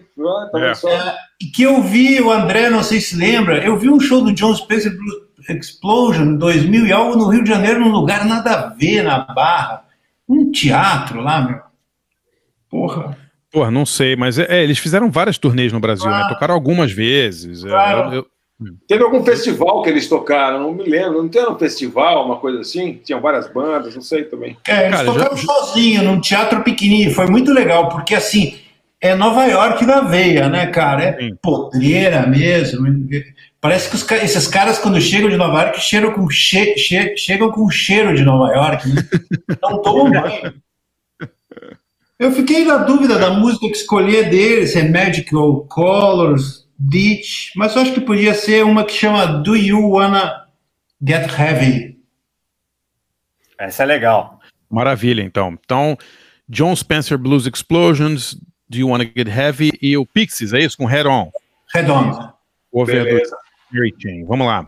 Speaker 3: Tá
Speaker 4: É.
Speaker 3: só?
Speaker 5: E que eu vi, o André, não sei se lembra, eu vi um show do John Spencer Blues Explosion em 2000 e algo no Rio de Janeiro, num lugar nada a ver, na Barra. Um teatro lá, meu. Porra.
Speaker 4: Pô, não sei, mas é, é, eles fizeram várias turnês no Brasil, né?
Speaker 3: Ah.
Speaker 4: Tocaram algumas vezes. é,
Speaker 3: Claro.
Speaker 4: eu- eu-
Speaker 3: Teve algum festival que eles tocaram, não me lembro. Não tem um festival, uma coisa assim? Tinham várias bandas, não sei também.
Speaker 5: É, eles tocaram sozinho, num teatro pequenininho. Foi muito legal, porque assim, é Nova York na veia, né, cara? É podreira mesmo. Parece que os esses caras, quando chegam de Nova York, cheiram com che- che- chegam com cheiro de Nova York, né? Não tomam banho. Eu fiquei na dúvida da música que escolher deles, se é Magical Colors, Ditch, mas eu acho que podia ser uma que chama Do You Wanna Get Heavy?
Speaker 2: Essa é legal.
Speaker 4: Maravilha, então. Então, John Spencer Blues Explosions, Do You Wanna Get Heavy e o Pixies, é isso? Com Head On.
Speaker 5: Head On.
Speaker 4: Do
Speaker 3: Beleza.
Speaker 4: Mary Chain. Vamos lá.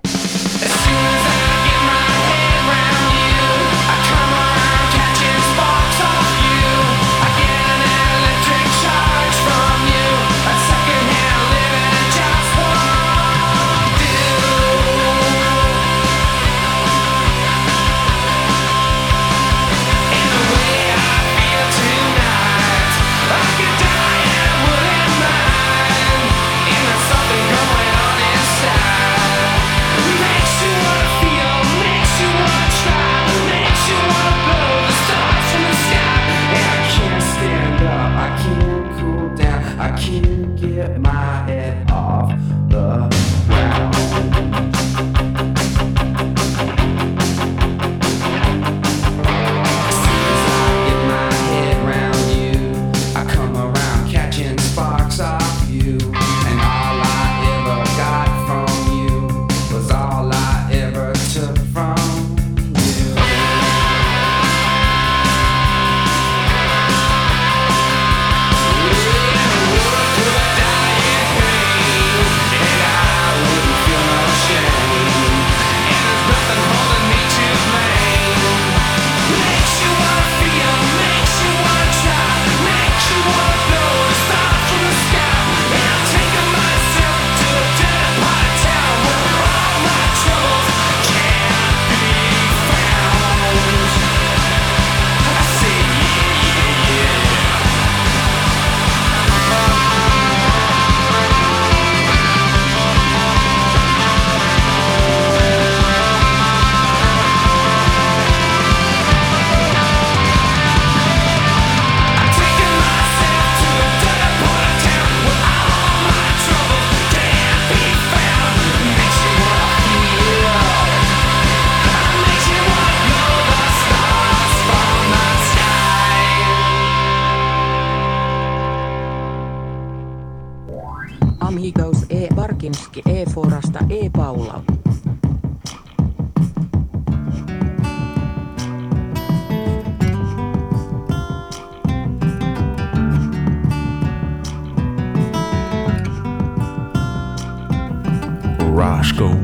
Speaker 14: Roscoe.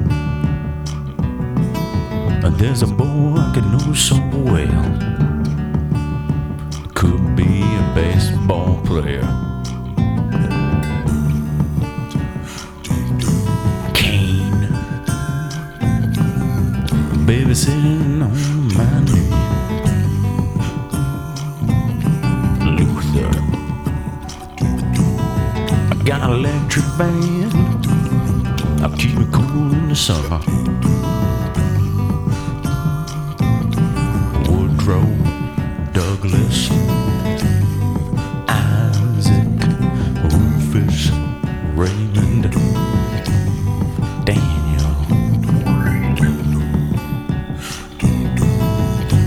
Speaker 14: There's a boy I could know so well. Could be a baseball player. Kane. Baby sitting on my knee. Luther. I got an electric band. I'll keep it cool in the summer. Woodrow, Douglas, Isaac, Rufus, Raymond, Daniel.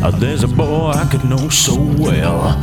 Speaker 14: Uh, there's a boy I could know so well.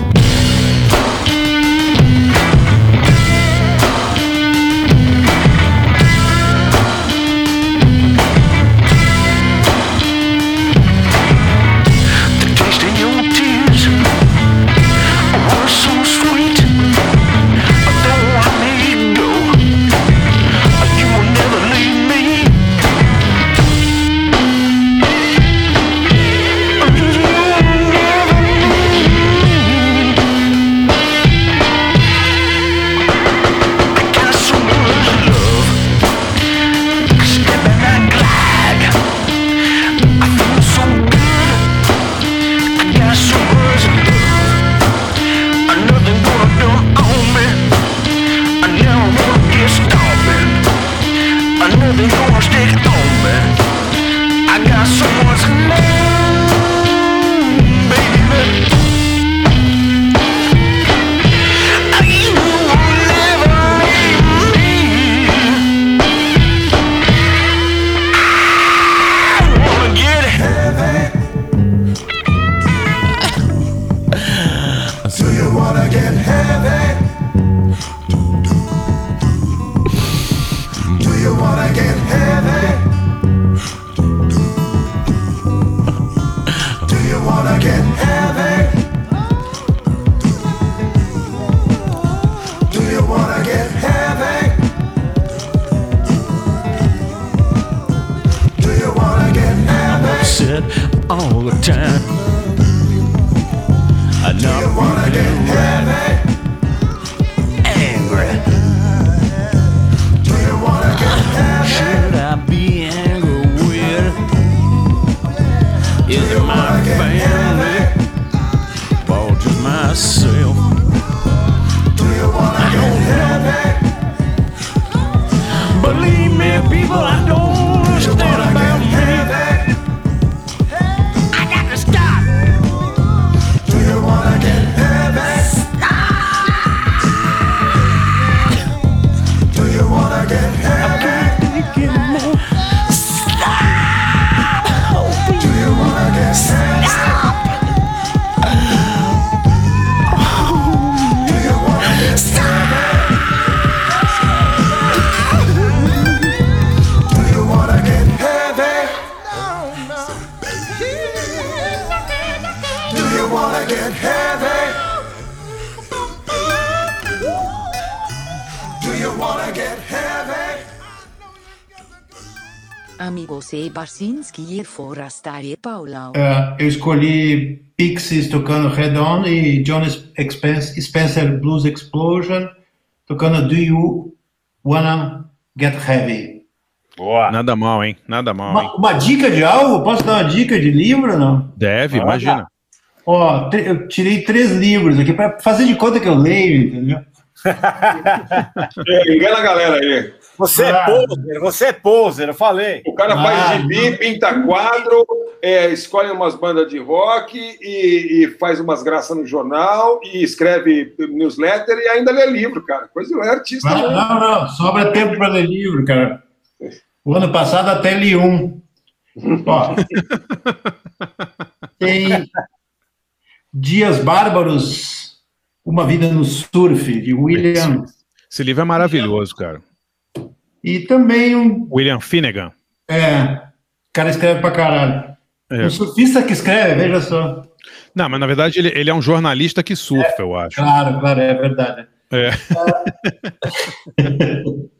Speaker 15: Sebasinski e Forastare e Paula.
Speaker 5: É, eu escolhi Pixies tocando Head On e John Spen- Spencer Blues Explosion tocando Do You Wanna Get Heavy.
Speaker 4: Boa. Nada mal, hein? Nada mal, hein?
Speaker 5: Uma, uma dica de algo? Posso dar uma dica de livro ou não?
Speaker 4: Deve,
Speaker 5: Olha.
Speaker 4: imagina.
Speaker 5: Ó, eu tirei três livros aqui para fazer de conta que eu leio, entendeu?
Speaker 3: É, engana a galera aí.
Speaker 2: Você é poser, você é poser, eu falei.
Speaker 3: O cara faz gibi, pinta quadro, é, escolhe umas bandas de rock e, e faz umas graças no jornal e escreve newsletter e ainda lê livro, cara. Coisa é artista.
Speaker 5: Não,
Speaker 3: mesmo.
Speaker 5: não, não, sobra tempo para ler livro, cara. O ano passado até li um. Ó, tem Dias Bárbaros, Uma Vida no Surf, de William.
Speaker 4: Esse livro é maravilhoso, cara.
Speaker 5: E também um.
Speaker 4: William Finnegan.
Speaker 5: É. O cara escreve pra caralho.
Speaker 4: É.
Speaker 5: Um surfista que escreve, veja só.
Speaker 4: Não, mas na verdade ele, ele é um jornalista que surfa, eu acho.
Speaker 5: Claro, claro, é verdade.
Speaker 4: É.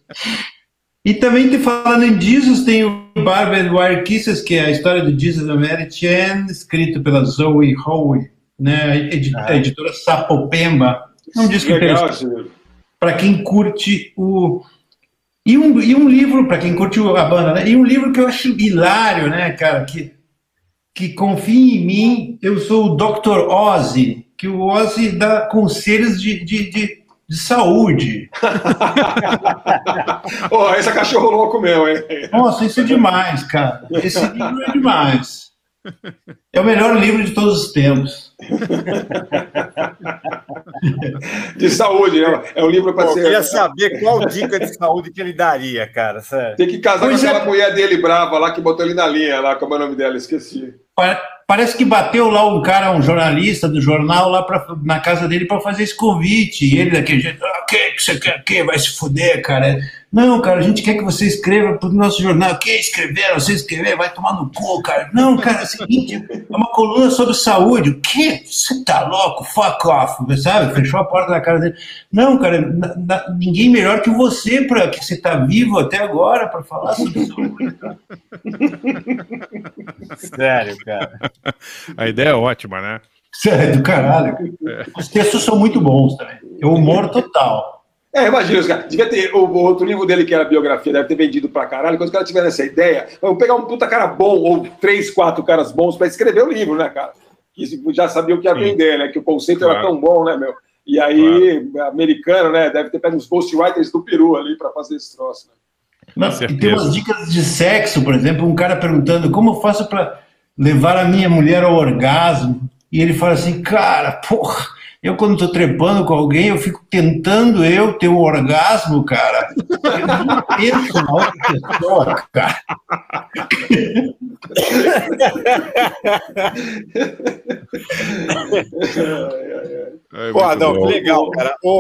Speaker 5: E também te falando em Jesus, tem o Barbed Wire Kisses, que é a história do Jesus da Mary Chan, escrito pela Zoe Howe, né, a edi- a editora Sapopemba. É um disco
Speaker 3: Legal
Speaker 5: para quem curte o. E um, e um livro, para quem curte o- a banda, né? E um livro que eu acho hilário, né, cara? Que, que confia em mim, eu sou o Dr. Ozzy, que o Ozzy dá conselhos de, de, de, de saúde.
Speaker 3: Pô, esse é cachorro louco meu, hein?
Speaker 5: Nossa, isso é demais, cara. Esse livro é demais. É o melhor livro de todos os tempos.
Speaker 3: De saúde, né? É um livro para
Speaker 2: Pô, eu
Speaker 3: ser.
Speaker 2: queria saber qual dica de saúde que ele daria, cara. Sério.
Speaker 3: Tem que casar
Speaker 5: Pois
Speaker 3: com
Speaker 5: é.
Speaker 3: aquela mulher dele brava lá que botou ele na linha, lá, como é o nome dela? Esqueci.
Speaker 5: Parece que bateu lá um cara, um jornalista do jornal, lá pra, na casa dele para fazer esse convite. E ele daquele jeito, ah, que, você quer? Que? Vai se fuder, cara. Não, cara, a gente quer que você escreva pro nosso jornal. O que? Escrever? Você escrever? Vai tomar no cu, cara. Não, cara, é o seguinte, é uma coluna sobre saúde. O quê? Você tá louco? Fuck off, sabe? Fechou a porta na cara dele. Não, cara, na- na- ninguém melhor que você, pra, que você tá vivo até agora, para falar sobre saúde.
Speaker 2: Sério, cara.
Speaker 4: A ideia é ótima, né?
Speaker 5: Sério, do caralho. Os textos são muito bons também. É humor total.
Speaker 3: É, imagina, os caras. Devia ter. O, o outro livro dele, que era a biografia, deve ter vendido pra caralho. Quando os caras tiverem essa ideia, vamos pegar um puta cara bom, ou três, quatro caras bons pra escrever o livro, né, cara? Que já sabia o que ia vender, né? Que o conceito era
Speaker 4: Claro.
Speaker 3: tão bom, né, meu? E aí, americano, né? Deve ter pego uns ghostwriters do Peru ali pra fazer esse troço, né?
Speaker 5: Não, e tem umas dicas de sexo, por exemplo, um cara perguntando como eu faço para levar a minha mulher ao orgasmo. E ele fala assim, cara, porra, eu quando tô trepando com alguém, eu fico tentando eu ter um orgasmo, cara. Eu não penso na outra pessoa, cara.
Speaker 4: É
Speaker 2: Adão,
Speaker 4: bom.
Speaker 2: que legal, cara. Ô,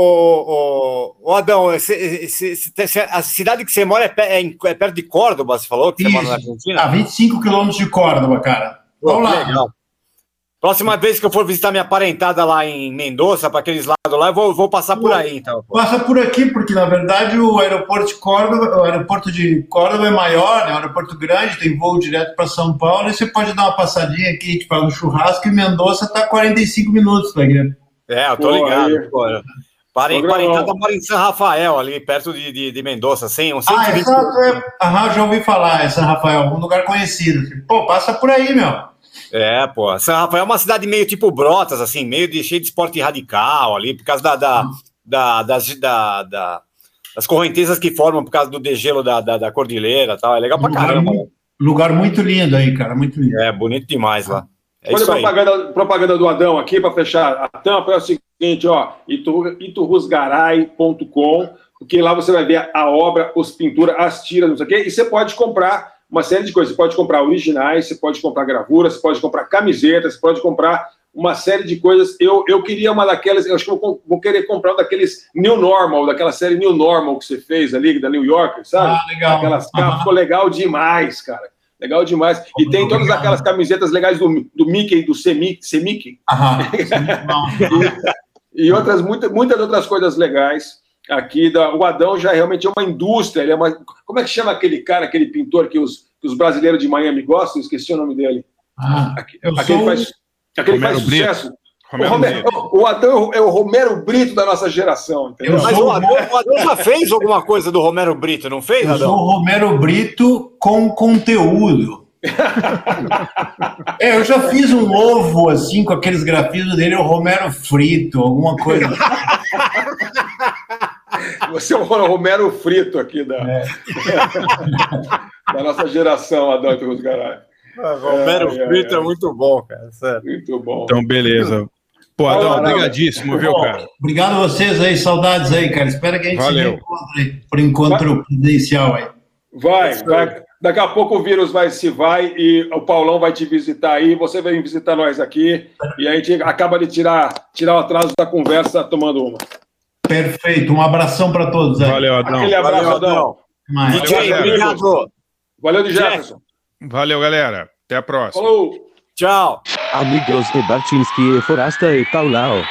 Speaker 2: ô, ô, Adão, esse- esse- esse- a cidade que você mora é, pe- é é perto de Córdoba, você falou que você mora na
Speaker 5: Isso,
Speaker 2: Argentina?
Speaker 5: a 25 quilômetros de Córdoba, cara.
Speaker 2: Pô,
Speaker 5: Vamos lá.
Speaker 2: legal. Próxima vez que eu for visitar minha parentada lá em Mendoza, para aqueles lados lá, eu vou, vou passar por aí, então.
Speaker 5: Passa por aqui, porque na verdade o aeroporto de Córdoba, o aeroporto de Córdoba é maior, né? É um aeroporto grande, tem voo direto para São Paulo, e você pode dar uma passadinha aqui, a gente faz um churrasco, e Mendoza tá 45 minutos daqui.
Speaker 2: É, eu tô
Speaker 3: Pô,
Speaker 2: ligado.
Speaker 3: aí. Programão.
Speaker 2: parentada mora em São Rafael, ali perto de, de, de Mendoza, 100, uns
Speaker 5: Ah,
Speaker 2: 120
Speaker 5: exato, é. Aham, já ouvi falar, é São Rafael, um lugar conhecido. Pô, passa por aí, meu.
Speaker 2: É, pô. São Rafael é uma cidade meio tipo Brotas, assim, meio de, cheio de esporte radical ali, por causa da, da, da- das, da- da- das correntezas que formam por causa do degelo da, da, da cordilheira e tal. É legal pra
Speaker 5: Lugar,
Speaker 2: caramba.
Speaker 5: mu- lugar muito lindo aí, cara, muito lindo.
Speaker 2: É, bonito demais lá. É
Speaker 3: Olha
Speaker 2: isso
Speaker 3: a
Speaker 2: aí.
Speaker 3: propaganda, propaganda do Adão aqui para fechar a tampa é o seguinte, ó, itu- iturrusgaray.com, porque lá você vai ver a obra, os pinturas, as tiras, não sei o quê, e você pode comprar uma série de coisas. Você pode comprar originais, você pode comprar gravuras, você pode comprar camisetas, você pode comprar uma série de coisas. Eu, eu queria uma daquelas, eu acho que vou, vou querer comprar um daqueles New Normal, daquela série New Normal que você fez ali, da New Yorker, sabe?
Speaker 5: Ah, legal.
Speaker 3: Aquelas capas, ficou legal demais, cara. Legal demais. E tem todas
Speaker 5: Obrigado.
Speaker 3: aquelas camisetas legais do, do Mickey, do Semic, Semic e outras, muitas, muitas outras coisas legais aqui. Da, o Adão já realmente é uma indústria. Ele é uma, como é que chama aquele cara, aquele pintor que os, que os brasileiros de Miami gostam? Esqueci o nome dele.
Speaker 5: Ah, eu
Speaker 3: Aquele
Speaker 5: sou...
Speaker 3: faz, aquele
Speaker 4: Romero
Speaker 3: faz
Speaker 4: Brito.
Speaker 3: sucesso. O,
Speaker 4: Romero
Speaker 3: Romero-
Speaker 4: Brito.
Speaker 3: o Adão é o Romero Brito da nossa geração, entendeu?
Speaker 5: Eu
Speaker 2: Mas
Speaker 5: sou
Speaker 2: o Adão, o Adão já fez alguma coisa do Romero Brito, não fez,
Speaker 5: Eu sou
Speaker 2: Adão?
Speaker 5: o Romero Brito com conteúdo. É, eu já fiz um ovo assim com aqueles grafismos dele, o Romero frito, alguma coisa.
Speaker 3: Você é o Romero Frito aqui da,
Speaker 5: É.
Speaker 3: da nossa geração, Adão dos Garay.
Speaker 2: Ah, Romero
Speaker 3: ai,
Speaker 2: Brito
Speaker 3: ai.
Speaker 2: é muito bom, cara. Sério.
Speaker 3: Muito bom.
Speaker 4: Então, beleza. Pô, Adão, obrigadíssimo, viu, cara?
Speaker 5: Obrigado a vocês aí, saudades aí, cara. Espero que a gente
Speaker 4: Valeu.
Speaker 5: se reencontre aí, por encontro presencial aí.
Speaker 3: Vai, vai. Daqui a pouco o vírus vai se vai e o Paulão vai te visitar aí, você vem visitar nós aqui e a gente acaba de tirar, tirar o atraso da conversa tomando uma.
Speaker 5: Perfeito, um abração para todos aí.
Speaker 4: Valeu, Adão.
Speaker 3: Aquele abraço,
Speaker 2: Valeu,
Speaker 3: Adão.
Speaker 2: Adão. DJ, obrigado.
Speaker 3: Valeu, de Jefferson.
Speaker 4: Valeu, galera. Até a próxima.
Speaker 3: Falou.
Speaker 2: Tchau.
Speaker 13: Amigos e Barchinski e Forasta e Paulão.